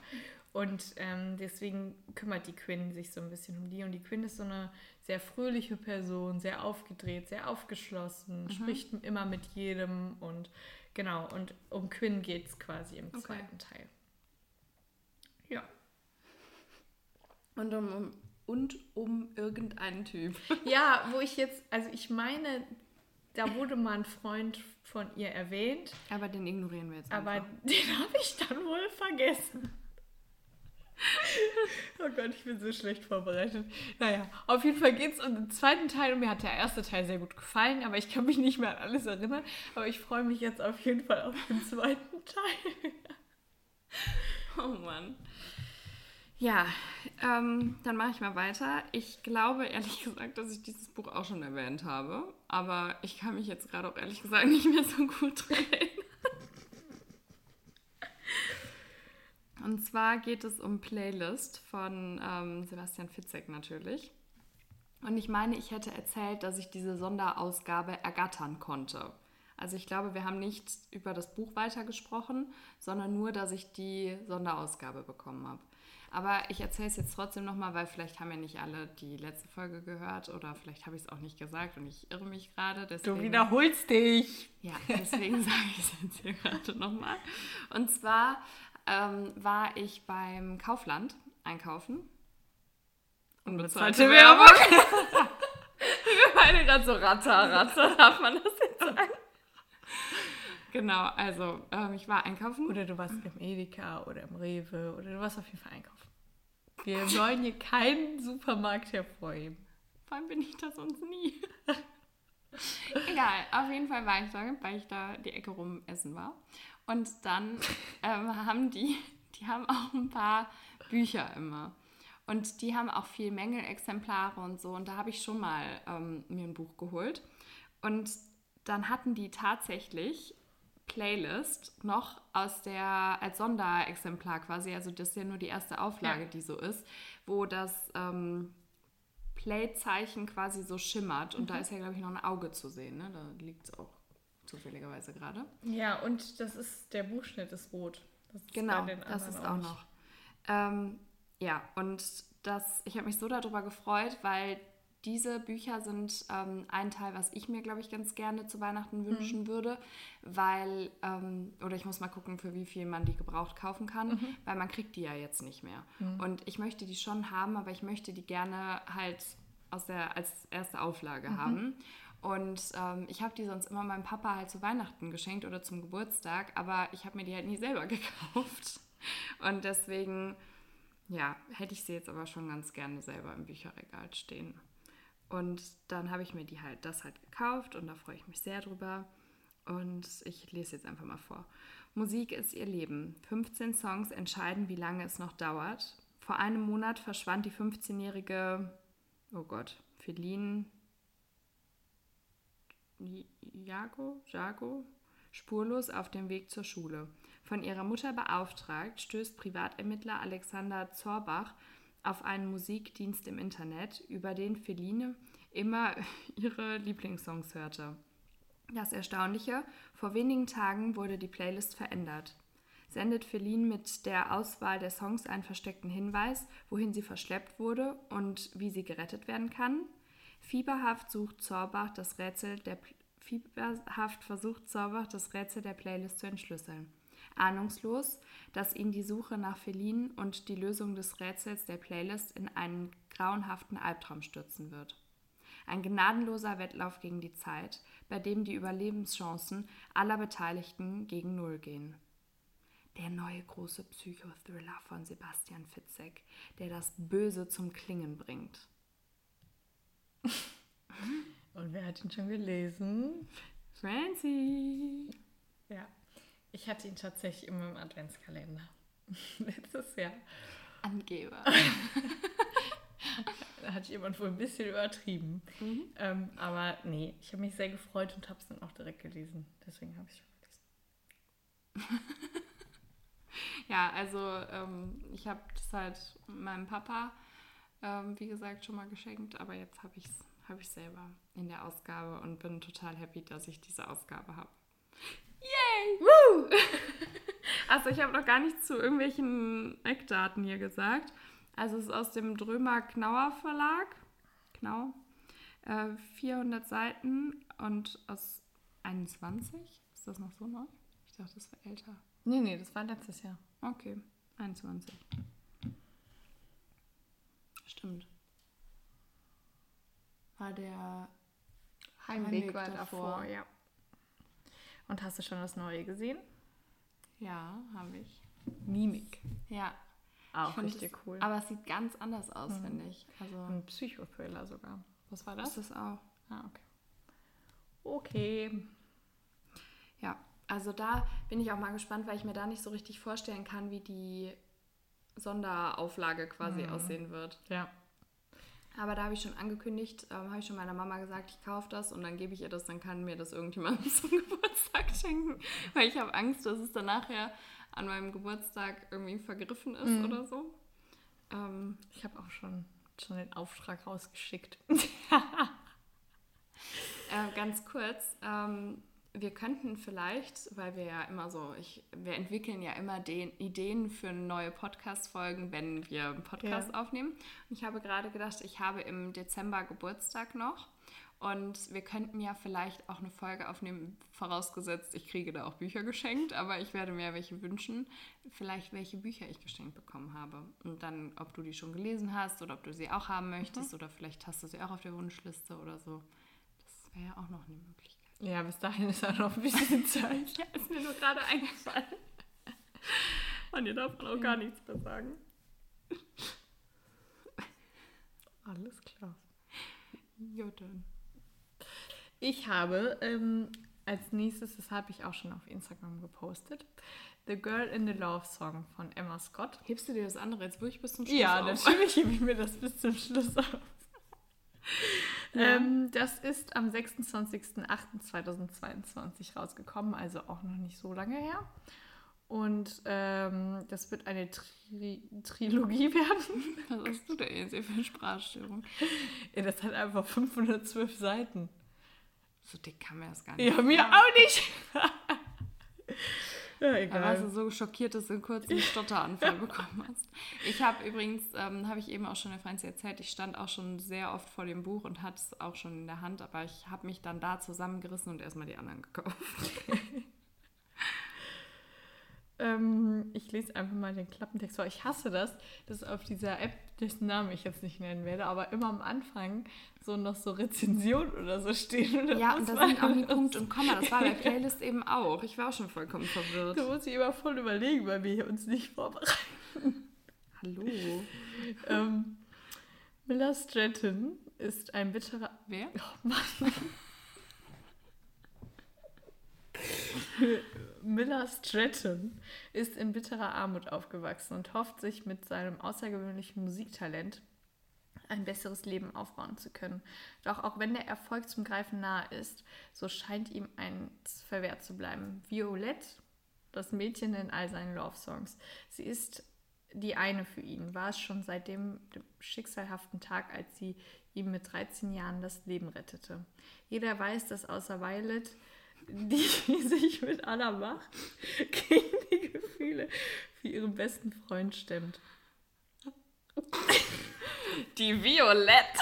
Und ähm, deswegen kümmert die Quinn sich so ein bisschen um die. Und die Quinn ist so eine sehr fröhliche Person, sehr aufgedreht, sehr aufgeschlossen, mhm. spricht immer mit jedem. Und genau, und um Quinn geht es quasi im okay. zweiten Teil.
Ja. Und um, um, und um irgendeinen Typ.
Ja, wo ich jetzt, also ich meine, da wurde mal ein Freund von ihr erwähnt.
Aber den ignorieren wir jetzt
einfach. Aber den habe ich dann wohl vergessen. Oh Gott, ich bin so schlecht vorbereitet. Naja, auf jeden Fall geht es um den zweiten Teil und mir hat der erste Teil sehr gut gefallen, aber ich kann mich nicht mehr an alles erinnern. Aber ich freue mich jetzt auf jeden Fall auf den zweiten Teil.
oh Mann. Ja, ähm, dann mache ich mal weiter. Ich glaube ehrlich gesagt, dass ich dieses Buch auch schon erwähnt habe, aber ich kann mich jetzt gerade auch ehrlich gesagt nicht mehr so gut erinnern. Und zwar geht es um Playlist von ähm, Sebastian Fitzek natürlich. Und ich meine, ich hätte erzählt, dass ich diese Sonderausgabe ergattern konnte. Also ich glaube, wir haben nicht über das Buch weitergesprochen, sondern nur, dass ich die Sonderausgabe bekommen habe. Aber ich erzähle es jetzt trotzdem nochmal, weil vielleicht haben ja nicht alle die letzte Folge gehört oder vielleicht habe ich es auch nicht gesagt und ich irre mich gerade.
Du wiederholst dich.
Ja, deswegen sage ich es jetzt hier gerade nochmal. Und zwar ähm, war ich beim Kaufland einkaufen.
Unbezahlte Werbung. Wir beide gerade so ratter, ratter, darf man das jetzt sagen?
Genau, also ähm, ich war einkaufen.
Oder du warst im Edeka oder im Rewe oder du warst auf jeden Fall einkaufen. Wir wollen hier keinen Supermarkt hervorheben.
Vor allem bin ich das sonst nie. Egal, auf jeden Fall war ich da, weil ich da die Ecke rum essen war. Und dann ähm, haben die, die haben auch ein paar Bücher immer. Und die haben auch viel Mängelexemplare und so. Und da habe ich schon mal ähm, mir ein Buch geholt. Und dann hatten die tatsächlich Playlist noch aus der, als Sonderexemplar quasi, also das ist ja nur die erste Auflage, ja. die so ist, wo das ähm, Play-Zeichen quasi so schimmert und mhm. da ist ja, glaube ich, noch ein Auge zu sehen, ne? da liegt es auch zufälligerweise gerade.
Ja, und das ist, der Buchschnitt ist rot.
Das ist genau, das ist auch, auch noch. Ähm, ja, und das, ich habe mich so darüber gefreut, weil diese Bücher sind ähm, ein Teil, was ich mir, glaube ich, ganz gerne zu Weihnachten mhm. wünschen mhm. würde, weil, ähm, oder ich muss mal gucken, für wie viel man die gebraucht kaufen kann, mhm. weil man kriegt die ja jetzt nicht mehr. Mhm. Und ich möchte die schon haben, aber ich möchte die gerne halt aus der, als erste Auflage mhm. haben. Und ähm, ich habe die sonst immer meinem Papa halt zu Weihnachten geschenkt oder zum Geburtstag, aber ich habe mir die halt nie selber gekauft. Und deswegen, ja, hätte ich sie jetzt aber schon ganz gerne selber im Bücherregal stehen. Und dann habe ich mir die halt das halt gekauft und da freue ich mich sehr drüber. Und ich lese jetzt einfach mal vor. Musik ist ihr Leben. 15 Songs entscheiden, wie lange es noch dauert. Vor einem Monat verschwand die 15-jährige, oh Gott, Feline Jago, Jago spurlos auf dem Weg zur Schule. Von ihrer Mutter beauftragt, stößt Privatermittler Alexander Zorbach auf einen Musikdienst im Internet, über den Feline immer ihre Lieblingssongs hörte. Das Erstaunliche, vor wenigen Tagen wurde die Playlist verändert. Sendet Feline mit der Auswahl der Songs einen versteckten Hinweis, wohin sie verschleppt wurde und wie sie gerettet werden kann? Fieberhaft sucht Zorbach das Rätsel der Fieberhaft versucht Zorbach das Rätsel der Playlist zu entschlüsseln ahnungslos, dass ihn die Suche nach Feline und die Lösung des Rätsels der Playlist in einen grauenhaften Albtraum stürzen wird. Ein gnadenloser Wettlauf gegen die Zeit, bei dem die Überlebenschancen aller Beteiligten gegen Null gehen. Der neue große Psychothriller von Sebastian Fitzek, der das Böse zum Klingen bringt.
Und wer hat ihn schon gelesen?
Francie.
Ja. Ich hatte ihn tatsächlich immer im Adventskalender. Letztes Jahr.
Angeber.
da hatte jemand wohl ein bisschen übertrieben. Mhm. Ähm, aber nee, ich habe mich sehr gefreut und habe es dann auch direkt gelesen. Deswegen habe ich
schon gelesen. ja, also ähm, ich habe das halt meinem Papa, ähm, wie gesagt, schon mal geschenkt, aber jetzt habe ich es hab selber in der Ausgabe und bin total happy, dass ich diese Ausgabe habe. Yay! Woo! also ich habe noch gar nichts zu irgendwelchen Eckdaten hier gesagt. Also es ist aus dem Drömer Knauer Verlag. Knau. Äh, 400 Seiten und aus 21. Ist das noch so neu? Ich dachte, das war älter.
Nee, nee, das war letztes Jahr.
Okay, 21. Stimmt. War der
Heimweg, Heimweg war davor, davor ja. Und hast du schon das Neue gesehen?
Ja, habe ich.
Mimik.
Ja.
Auch richtig
es, cool. Aber es sieht ganz anders aus, mhm. finde ich.
Also Ein Psychothriller sogar.
Was war das?
Das ist auch.
Ah, okay.
Okay.
Ja, also da bin ich auch mal gespannt, weil ich mir da nicht so richtig vorstellen kann, wie die Sonderauflage quasi mhm. aussehen wird.
Ja.
Aber da habe ich schon angekündigt, ähm, habe ich schon meiner Mama gesagt, ich kaufe das und dann gebe ich ihr das, dann kann mir das irgendjemand zum Geburtstag schenken. Weil ich habe Angst, dass es dann nachher an meinem Geburtstag irgendwie vergriffen ist mhm. oder so.
Ähm, ich habe auch schon, schon den Auftrag rausgeschickt.
äh, ganz kurz, ähm, wir könnten vielleicht, weil wir ja immer so, ich, wir entwickeln ja immer den Ideen für neue Podcast-Folgen, wenn wir einen Podcast ja. aufnehmen. Und ich habe gerade gedacht, ich habe im Dezember Geburtstag noch. Und wir könnten ja vielleicht auch eine Folge aufnehmen, vorausgesetzt, ich kriege da auch Bücher geschenkt, aber ich werde mir welche wünschen, vielleicht welche Bücher ich geschenkt bekommen habe. Und dann, ob du die schon gelesen hast oder ob du sie auch haben möchtest mhm. oder vielleicht hast du sie auch auf der Wunschliste oder so. Das wäre ja auch noch eine Möglichkeit.
Ja, bis dahin ist auch noch ein bisschen Zeit.
ja, ist mir nur gerade eingefallen. Und ihr darf auch gar nichts mehr sagen.
Alles klar.
Ja, dann.
Ich habe ähm, als nächstes, das habe ich auch schon auf Instagram gepostet, The Girl in the Love Song von Emma Scott.
Hebst du dir das andere jetzt wirklich bis zum Schluss
ja, auf? Ja, natürlich hebe ich mir das bis zum Schluss auf. Ja. Ähm, das ist am 26.08.2022 rausgekommen, also auch noch nicht so lange her. Und ähm, das wird eine Tri Trilogie werden.
Was hast du denn jetzt für eine Sprachstörung?
Ja, das hat einfach 512 Seiten.
So dick kann man das gar nicht.
Ja, mir auch nicht.
Ja, egal. warst du so schockiert, dass du kurz einen Stotteranfall bekommen hast. Ich habe übrigens, ähm, habe ich eben auch schon der Franzi erzählt, ich stand auch schon sehr oft vor dem Buch und hatte es auch schon in der Hand, aber ich habe mich dann da zusammengerissen und erstmal die anderen gekauft.
ähm, ich lese einfach mal den Klappentext vor. Ich hasse das, dass auf dieser App, dessen Namen ich jetzt nicht nennen werde, aber immer am Anfang so noch so Rezension oder so stehen.
Und ja, und da sind auch nie Punkt und Komma. Das war bei Playlist eben auch. Ich war auch schon vollkommen verwirrt.
Da muss ich immer voll überlegen, weil wir uns nicht vorbereiten.
Hallo.
ähm, Miller Stratton ist ein bitterer...
Wer?
Oh Mann. Miller Stratton ist in bitterer Armut aufgewachsen und hofft sich mit seinem außergewöhnlichen Musiktalent ein besseres Leben aufbauen zu können. Doch auch wenn der Erfolg zum Greifen nahe ist, so scheint ihm eins verwehrt zu bleiben. Violette, das Mädchen in all seinen Love-Songs. Sie ist die eine für ihn, war es schon seit dem, dem schicksalhaften Tag, als sie ihm mit 13 Jahren das Leben rettete. Jeder weiß, dass außer Violet die sich mit aller Macht gegen die Gefühle für ihren besten Freund stemmt.
Die Violette.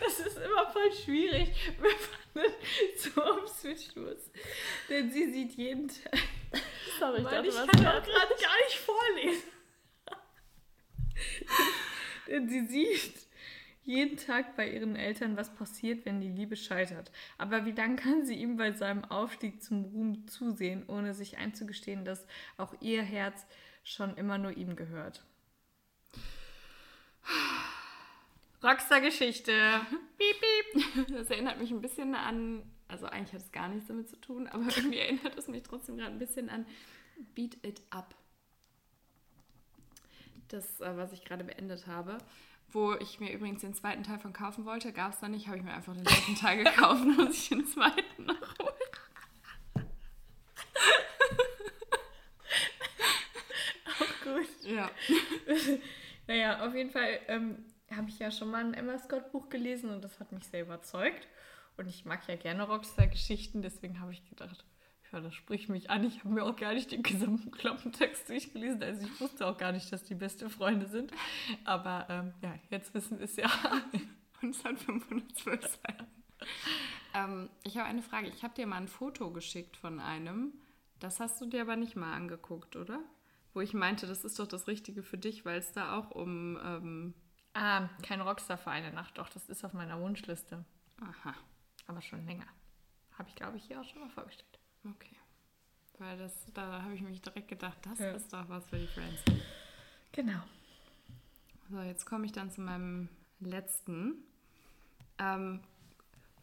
Das ist immer voll schwierig, wenn man so am Switch muss. Denn sie sieht jeden Tag.
Sorry, ich, dachte,
ich kann auch gerade gar nicht vorlesen. Denn sie sieht jeden Tag bei ihren Eltern, was passiert, wenn die Liebe scheitert. Aber wie dann kann sie ihm bei seinem Aufstieg zum Ruhm zusehen, ohne sich einzugestehen, dass auch ihr Herz schon immer nur ihm gehört? Rockstar-Geschichte.
Piep, piep. Das erinnert mich ein bisschen an, also eigentlich hat es gar nichts damit zu tun, aber irgendwie erinnert es mich trotzdem gerade ein bisschen an Beat It Up. Das, äh, was ich gerade beendet habe. Wo ich mir übrigens den zweiten Teil von kaufen wollte, gab es da nicht, habe ich mir einfach den dritten Teil gekauft und muss ich den zweiten noch holen.
Auch gut.
Ja.
Naja, auf jeden Fall ähm, habe ich ja schon mal ein Emma Scott Buch gelesen und das hat mich sehr überzeugt. Und ich mag ja gerne Rockstar-Geschichten, deswegen habe ich gedacht, ja, das spricht mich an. Ich habe mir auch gar nicht den gesamten Klappentext durchgelesen. Also ich wusste auch gar nicht, dass die beste Freunde sind. Aber ähm, ja, jetzt wissen wir es ja.
Und es hat 512 Seiten. ähm, ich habe eine Frage. Ich habe dir mal ein Foto geschickt von einem. Das hast du dir aber nicht mal angeguckt, oder? wo ich meinte, das ist doch das Richtige für dich, weil es da auch um. Ähm
ah, kein Rockstar für eine Nacht, doch, das ist auf meiner Wunschliste.
Aha.
Aber schon länger. Habe ich, glaube ich, hier auch schon mal vorgestellt.
Okay. Weil das, da habe ich mich direkt gedacht, das ja. ist doch was für die Friends.
Genau.
So, jetzt komme ich dann zu meinem letzten. Ähm,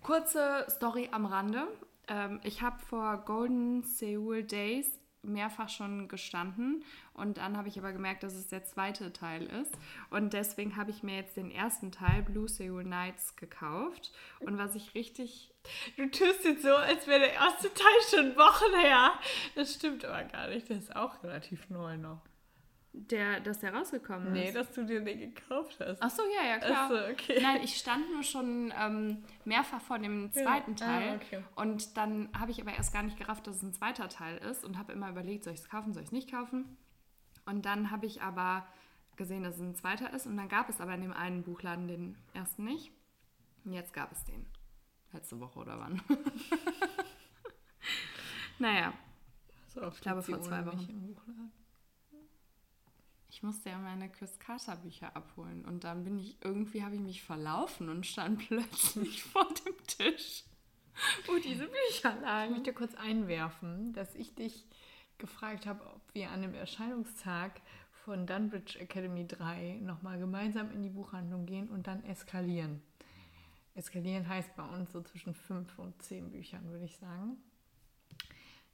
kurze Story am Rande. Ähm, ich habe vor Golden Seoul Days mehrfach schon gestanden und dann habe ich aber gemerkt, dass es der zweite Teil ist und deswegen habe ich mir jetzt den ersten Teil Blue Seoul Nights gekauft und was ich richtig
Du tust jetzt so, als wäre der erste Teil schon Wochen her. Das stimmt aber gar nicht, der ist auch relativ neu noch.
der, dass der rausgekommen ist.
Nee, dass du dir den gekauft hast.
Ach so, ja, ja, klar. Ach so, okay. Nein, ich stand nur schon ähm, mehrfach vor dem zweiten ja. Ah, Teil. Ah, okay. Und dann habe ich aber erst gar nicht gerafft, dass es ein zweiter Teil ist und habe immer überlegt, soll ich es kaufen, soll ich es nicht kaufen. Und dann habe ich aber gesehen, dass es ein zweiter ist. Und dann gab es aber in dem einen Buchladen den ersten nicht. Und jetzt gab es den. Letzte Woche oder wann? naja. So ich glaube vor zwei Wochen. Ich musste ja meine Chris Carter Bücher abholen und dann bin ich irgendwie habe ich mich verlaufen und stand plötzlich vor dem Tisch, wo diese Bücher lagen.
Ich möchte kurz einwerfen, dass ich dich gefragt habe, ob wir an dem Erscheinungstag von Dunbridge Academy 3 nochmal gemeinsam in die Buchhandlung gehen und dann eskalieren. Eskalieren heißt bei uns so zwischen fünf und zehn Büchern, würde ich sagen.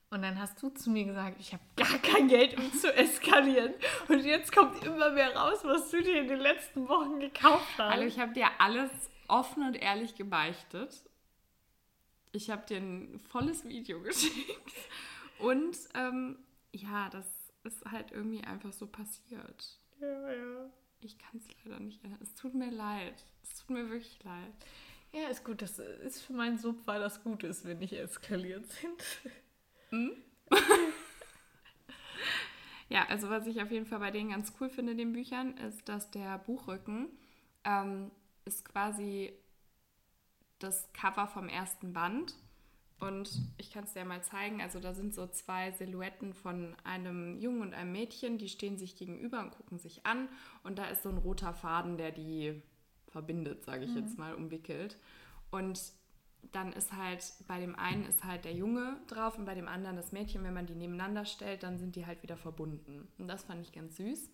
Und dann hast du zu mir gesagt, ich habe gar kein Geld, um zu eskalieren. Und jetzt kommt immer mehr raus, was du dir in den letzten Wochen gekauft hast.
Also ich habe dir alles offen und ehrlich gebeichtet. Ich habe dir ein volles Video geschickt. Und ähm, ja, das ist halt irgendwie einfach so passiert.
Ja, ja.
Ich kann es leider nicht ändern. Es tut mir leid. Es tut mir wirklich leid.
Ja, ist gut. Das ist für meinen Sub, weil das gut ist, wenn nicht eskaliert sind.
Hm? ja, also was ich auf jeden Fall bei denen ganz cool finde, den Büchern, ist, dass der Buchrücken ähm, ist quasi das Cover vom ersten Band. Und ich kann es dir mal zeigen. Also da sind so zwei Silhouetten von einem Jungen und einem Mädchen, die stehen sich gegenüber und gucken sich an. Und da ist so ein roter Faden, der die verbindet, sage ich mhm. jetzt mal, umwickelt. Und dann ist halt, bei dem einen ist halt der Junge drauf und bei dem anderen das Mädchen. Wenn man die nebeneinander stellt, dann sind die halt wieder verbunden. Und das fand ich ganz süß.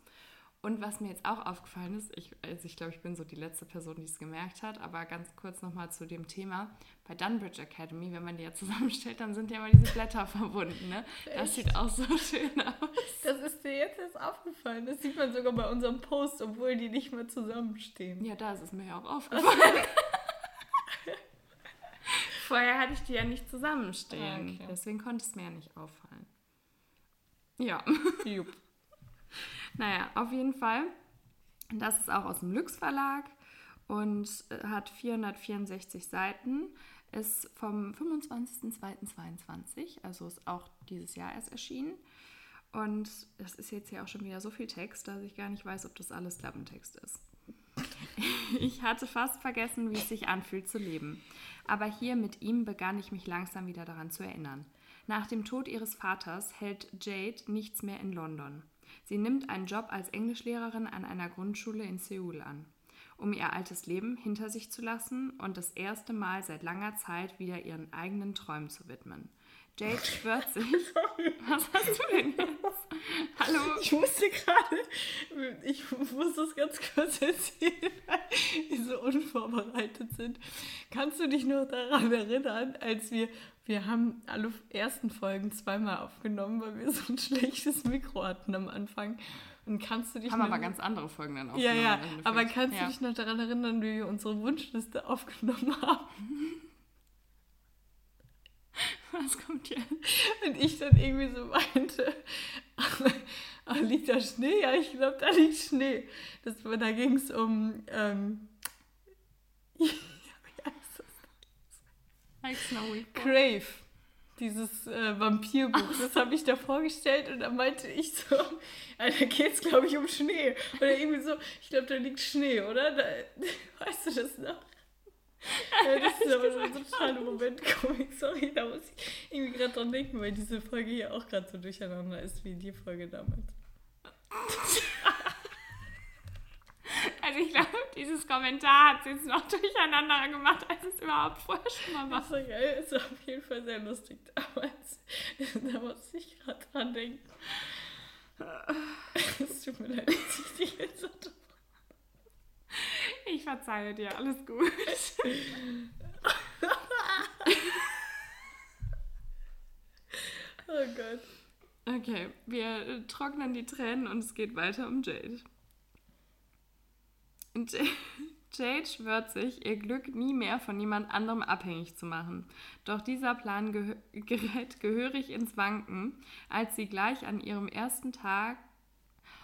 Und was mir jetzt auch aufgefallen ist, ich, also ich glaube, ich bin so die letzte Person, die es gemerkt hat, aber ganz kurz nochmal zu dem Thema. Bei Dunbridge Academy, wenn man die ja zusammenstellt, dann sind ja immer diese Blätter verbunden. Ne? Das sieht auch so schön aus.
Das ist dir jetzt erst aufgefallen. Das sieht man sogar bei unserem Post, obwohl die nicht mehr zusammenstehen.
Ja, da ist es mir ja auch aufgefallen. Vorher hatte ich die ja nicht zusammenstehen. Ah, okay. Deswegen konnte es mir ja nicht auffallen. Ja. Jupp. Naja, auf jeden Fall. Das ist auch aus dem Lüx Verlag und äh, hat 464 Seiten. Ist vom 25.02.22, also ist auch dieses Jahr erst erschienen. Und das ist jetzt ja auch schon wieder so viel Text, dass ich gar nicht weiß, ob das alles Klappentext ist. Ich hatte fast vergessen, wie es sich anfühlt zu leben. Aber hier mit ihm begann ich mich langsam wieder daran zu erinnern. Nach dem Tod ihres Vaters hält Jade nichts mehr in London. Sie nimmt einen Job als Englischlehrerin an einer Grundschule in Seoul an, um ihr altes Leben hinter sich zu lassen und das erste Mal seit langer Zeit wieder ihren eigenen Träumen zu widmen. Jade schwört sich. Was hast du denn jetzt?
Hallo? Ich musste gerade, ich muss das ganz kurz erzählen, weil wir so unvorbereitet sind. Kannst du dich noch daran erinnern, als wir, wir haben alle ersten Folgen zweimal aufgenommen, weil wir so ein schlechtes Mikro hatten am Anfang. Und kannst du dich
haben aber ganz andere Folgen dann aufgenommen.
Ja, ja, aber kannst ja. du dich noch daran erinnern, wie wir unsere Wunschliste aufgenommen haben?
Was kommt jetzt?
Und ich dann irgendwie so meinte, ah, liegt da Schnee? Ja, ich glaube, da liegt Schnee. Das, da ging es um, ähm? Crave. Dieses äh, Vampirbuch, das habe ich da vorgestellt und dann meinte ich so, da geht es glaube ich um Schnee. Oder irgendwie so, ich glaube, da liegt Schnee, oder? Da, weißt du das noch? Ja, das ist aber so ein totaler Moment-Komik. Sorry, da muss ich irgendwie gerade dran denken, weil diese Folge hier auch gerade so durcheinander ist wie die Folge damals.
Also ich glaube, dieses Kommentar hat es jetzt noch durcheinander gemacht, als es überhaupt vorher schon mal war.
Das ist geil, ist auf jeden Fall sehr lustig damals. Da muss ich gerade dran denken. Es tut mir leid, dass ich dich jetzt so
ich verzeihe dir, alles gut.
oh Gott.
Okay, wir trocknen die Tränen und es geht weiter um Jade. Jade schwört sich, ihr Glück nie mehr von niemand anderem abhängig zu machen. Doch dieser Plan geh gerät gehörig ins Wanken, als sie gleich an ihrem ersten Tag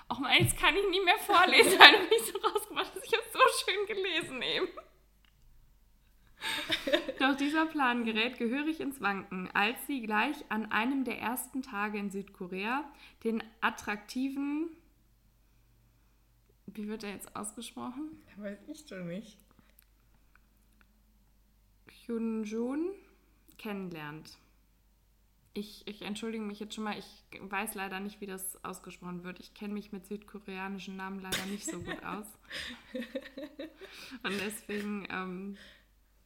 Auch mal, jetzt kann ich nie mehr vorlesen, weil du mich so rausgemacht hast. Ich habe so schön gelesen eben. Doch dieser Plan gerät gehörig ins Wanken, als sie gleich an einem der ersten Tage in Südkorea den attraktiven. Wie wird er jetzt ausgesprochen?
Weiß ich doch nicht.
Hyunjun kennenlernt. Ich, ich entschuldige mich jetzt schon mal, ich weiß leider nicht, wie das ausgesprochen wird. Ich kenne mich mit südkoreanischen Namen leider nicht so gut aus. Und deswegen, ähm,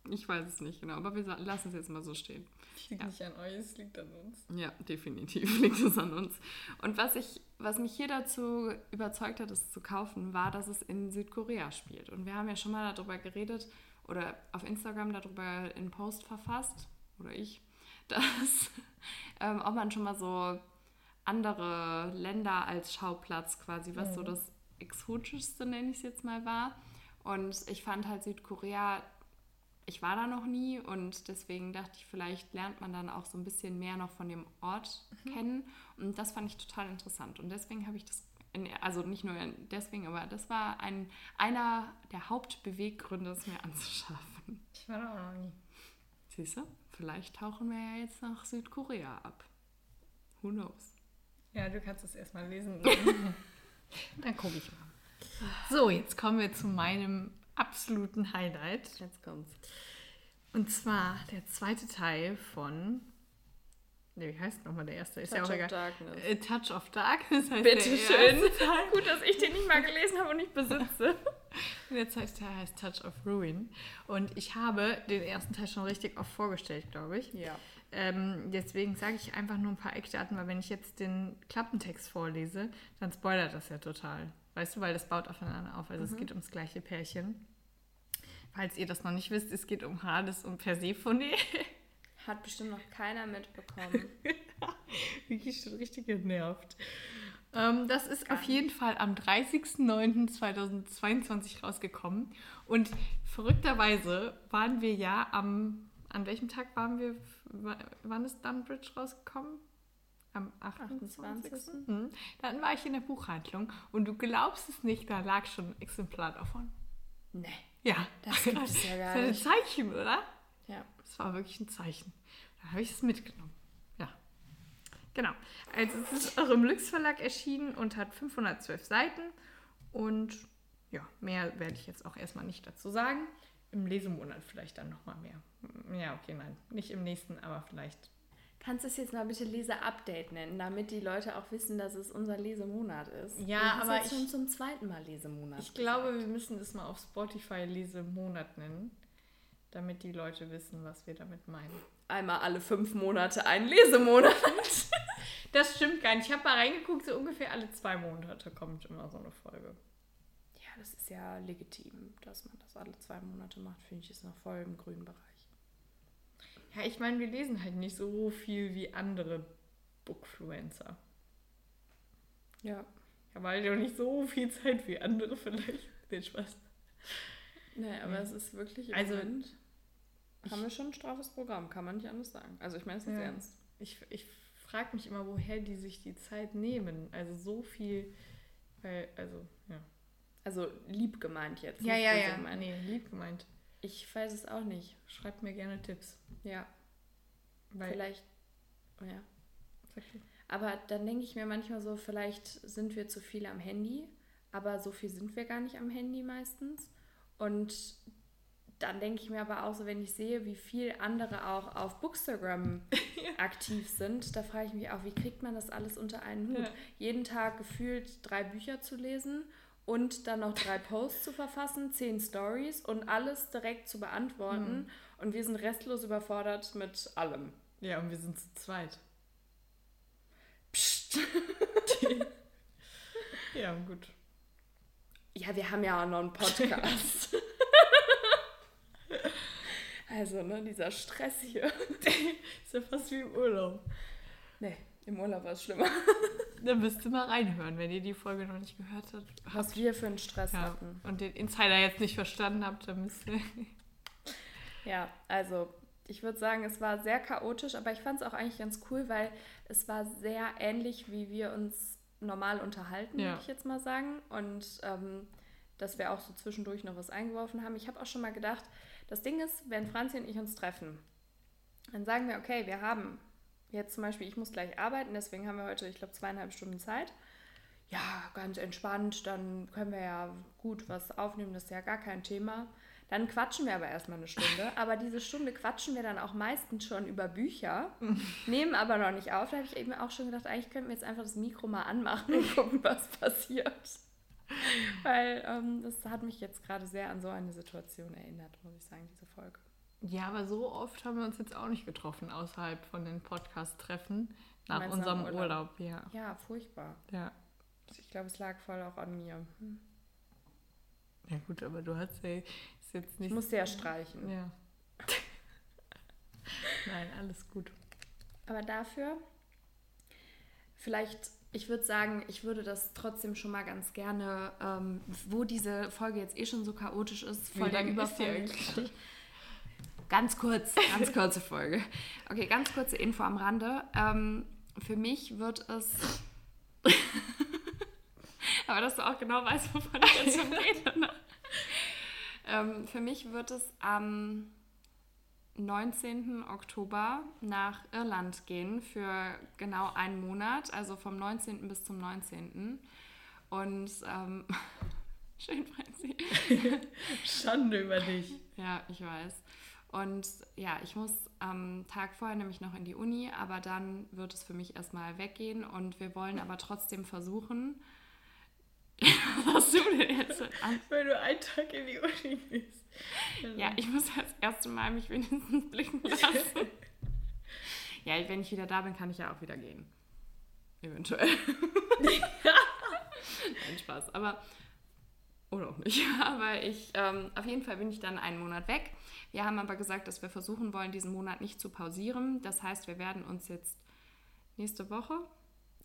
ich weiß es nicht genau, aber wir lassen es jetzt mal so stehen.
Liegt ja. nicht an euch, es liegt an uns.
Ja, definitiv liegt es an uns. Und was, ich, was mich hier dazu überzeugt hat, es zu kaufen, war, dass es in Südkorea spielt. Und wir haben ja schon mal darüber geredet oder auf Instagram darüber in Post verfasst, oder ich, dass ähm, ob man schon mal so andere Länder als Schauplatz quasi, was mhm. so das exotischste, nenne ich es jetzt mal, war. Und ich fand halt Südkorea, ich war da noch nie und deswegen dachte ich, vielleicht lernt man dann auch so ein bisschen mehr noch von dem Ort mhm. kennen. Und das fand ich total interessant. Und deswegen habe ich das, in, also nicht nur deswegen, aber das war ein, einer der Hauptbeweggründe, es mir anzuschaffen.
Ich war da auch noch nie.
Siehst du? Vielleicht tauchen wir ja jetzt nach Südkorea ab. Who knows?
Ja, du kannst es erstmal lesen. Dann gucke ich mal. So, jetzt kommen wir zu meinem absoluten Highlight.
Jetzt kommt's.
Und zwar der zweite Teil von. Ne, wie heißt nochmal der erste? Ist Touch ja auch egal. Darkness. Äh, Touch of Darkness heißt
Bitte schön. Gut, dass ich den nicht mal gelesen habe und nicht besitze.
der zweite Teil heißt Touch of Ruin. Und ich habe den ersten Teil schon richtig oft vorgestellt, glaube ich.
Ja.
Ähm, deswegen sage ich einfach nur ein paar Eckdaten, weil wenn ich jetzt den Klappentext vorlese, dann spoilert das ja total. Weißt du, weil das baut aufeinander auf. Also mhm. es geht ums gleiche Pärchen. Falls ihr das noch nicht wisst, es geht um Hades und Persephone.
Hat bestimmt noch keiner mitbekommen.
Wirklich schon richtig genervt. Ähm, das ist Gar auf jeden Fall am 30.09.2022 rausgekommen. Und verrückterweise waren wir ja am. An welchem Tag waren wir? Wann ist Dunbridge rausgekommen? Am 28. 28. Mhm. Dann war ich in der Buchhandlung und du glaubst es nicht, da lag schon ein Exemplar davon.
Nee.
Ja.
Das gibt es ja gar
nicht. Das ist ein Zeichen, oder?
Ja.
Das war wirklich ein Zeichen. Da habe ich es mitgenommen. Ja. Genau. Also es ist auch im Lux Verlag erschienen und hat 512 Seiten. Und ja, mehr werde ich jetzt auch erstmal nicht dazu sagen. Im Lesemonat vielleicht dann nochmal mehr. Ja, okay, nein. Nicht im nächsten, aber vielleicht.
Kannst du es jetzt mal bitte Leser-Update nennen, damit die Leute auch wissen, dass es unser Lesemonat ist?
Ja, aber
ich schon zum zweiten Mal Lesemonat.
Ich glaube, wir müssen es mal auf Spotify Lesemonat nennen damit die Leute wissen, was wir damit meinen.
Einmal alle fünf Monate ein Lesemonat.
das stimmt gar nicht. Ich habe mal reingeguckt, so ungefähr alle zwei Monate kommt immer so eine Folge.
Ja, das ist ja legitim, dass man das alle zwei Monate macht. Finde ich, ist noch voll im grünen Bereich.
Ja, ich meine, wir lesen halt nicht so viel wie andere Bookfluencer.
Ja.
Ja, weil ja nicht so viel Zeit wie andere vielleicht. Den Spaß.
Nee, aber ja. es ist wirklich im
also,
Moment haben wir schon ein straffes Programm, kann man nicht anders sagen. Also ich meine es ist ja. ernst.
Ich, ich frage mich immer, woher die sich die Zeit nehmen. Also so viel, weil, also, ja.
Also lieb gemeint jetzt.
Ja, ja, ja. Gemeint. Nee, lieb gemeint.
Ich weiß es auch nicht.
Schreibt mir gerne Tipps.
Ja. Weil, vielleicht, oh ja. Aber dann denke ich mir manchmal so, vielleicht sind wir zu viel am Handy, aber so viel sind wir gar nicht am Handy meistens. Und dann denke ich mir aber auch so, wenn ich sehe, wie viel andere auch auf Bookstagram aktiv sind, da frage ich mich auch, wie kriegt man das alles unter einen Hut? Ja. Jeden Tag gefühlt drei Bücher zu lesen und dann noch drei Posts zu verfassen, zehn Stories und alles direkt zu beantworten. Mhm. Und wir sind restlos überfordert mit allem.
Ja, und wir sind zu zweit.
Psst.
ja, gut.
Ja, wir haben ja auch noch einen Podcast. also, ne, dieser Stress hier.
ist ja fast wie im Urlaub.
Nee, im Urlaub war es schlimmer.
Dann müsst ihr mal reinhören, wenn ihr die Folge noch nicht gehört habt.
Was wir für einen Stress
ja.
hatten.
Und den Insider jetzt nicht verstanden habt, dann müsst ihr.
ja, also ich würde sagen, es war sehr chaotisch, aber ich fand es auch eigentlich ganz cool, weil es war sehr ähnlich, wie wir uns normal unterhalten, ja. würde ich jetzt mal sagen. Und ähm, dass wir auch so zwischendurch noch was eingeworfen haben. Ich habe auch schon mal gedacht, das Ding ist, wenn Franzi und ich uns treffen, dann sagen wir, okay, wir haben jetzt zum Beispiel, ich muss gleich arbeiten, deswegen haben wir heute, ich glaube, zweieinhalb Stunden Zeit. Ja, ganz entspannt, dann können wir ja gut was aufnehmen, das ist ja gar kein Thema. Dann quatschen wir aber erstmal eine Stunde. Aber diese Stunde quatschen wir dann auch meistens schon über Bücher, nehmen aber noch nicht auf. Da habe ich eben auch schon gedacht, eigentlich könnten wir jetzt einfach das Mikro mal anmachen und gucken, was passiert. Weil ähm, das hat mich jetzt gerade sehr an so eine Situation erinnert, muss ich sagen, diese Folge.
Ja, aber so oft haben wir uns jetzt auch nicht getroffen, außerhalb von den Podcast-Treffen nach unserem Urlaub? Urlaub. ja.
Ja, furchtbar. Ja. Ich glaube, es lag voll auch an mir. Hm.
Ja gut, aber du hast ja jetzt nicht.
Ich musste ja streichen. Ja.
Nein, alles gut.
Aber dafür, vielleicht, ich würde sagen, ich würde das trotzdem schon mal ganz gerne, ähm, wo diese Folge jetzt eh schon so chaotisch ist, voll der Überfall. Ganz kurz, ganz kurze Folge. Okay, ganz kurze Info am Rande. Ähm, für mich wird es. Aber dass du auch genau weißt, wovon ich jetzt schon rede. Ne? Ähm, für mich wird es am 19. Oktober nach Irland gehen für genau einen Monat, also vom 19. bis zum 19. Und ähm, schön, Franzi.
Schande über dich.
Ja, ich weiß. Und ja, ich muss am Tag vorher nämlich noch in die Uni, aber dann wird es für mich erstmal weggehen und wir wollen aber trotzdem versuchen,
Was du denn jetzt an? Wenn du einen Tag in die Uni gehst.
Ja, ich muss das erste Mal mich wenigstens blicken lassen. ja, wenn ich wieder da bin, kann ich ja auch wieder gehen. Eventuell. Nein, Spaß. Aber. Oder auch nicht. Aber ich, ähm, auf jeden Fall bin ich dann einen Monat weg. Wir haben aber gesagt, dass wir versuchen wollen, diesen Monat nicht zu pausieren. Das heißt, wir werden uns jetzt nächste Woche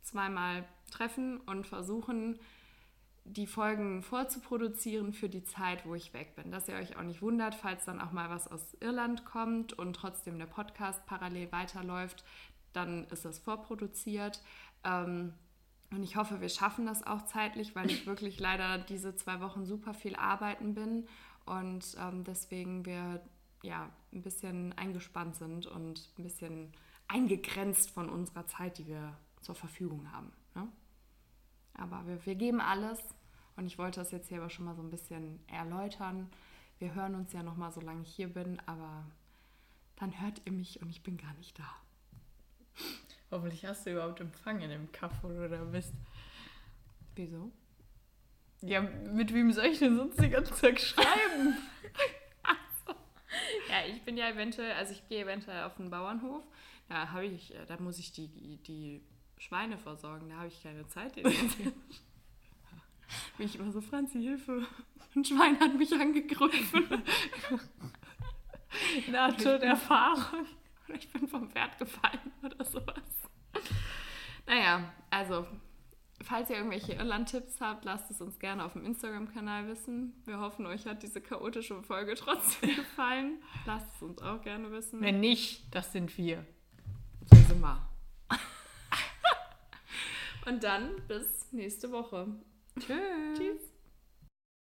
zweimal treffen und versuchen, die Folgen vorzuproduzieren für die Zeit, wo ich weg bin. Dass ihr euch auch nicht wundert, falls dann auch mal was aus Irland kommt und trotzdem der Podcast parallel weiterläuft, dann ist das vorproduziert. Ähm, und ich hoffe, wir schaffen das auch zeitlich, weil ich wirklich leider diese zwei Wochen super viel arbeiten bin und ähm, deswegen wir ja ein bisschen eingespannt sind und ein bisschen eingegrenzt von unserer Zeit, die wir zur Verfügung haben. Ne? Aber wir, wir geben alles und ich wollte das jetzt hier aber schon mal so ein bisschen erläutern. Wir hören uns ja noch mal, solange ich hier bin, aber dann hört ihr mich und ich bin gar nicht da.
Hoffentlich hast du überhaupt Empfang in dem Kaff, wo du da bist.
Wieso?
Ja, mit wem soll ich denn sonst den ganzen Tag schreiben?
so. Ja, ich bin ja eventuell, also ich gehe eventuell auf den Bauernhof. Da habe ich, da muss ich die, die Schweine versorgen. Da habe ich keine Zeit. Wie ich immer so, Franzi, Hilfe. Ein Schwein hat mich angegriffen.
Erfahrung.
Oder ich bin vom Pferd gefallen oder sowas. Naja, also, falls ihr irgendwelche Irland-Tipps habt, lasst es uns gerne auf dem Instagram-Kanal wissen. Wir hoffen, euch hat diese chaotische Folge trotzdem gefallen. Lasst es uns auch gerne wissen.
Wenn nicht, das sind wir.
So sind wir. Und dann bis nächste Woche.
Tschüss. Tschüss.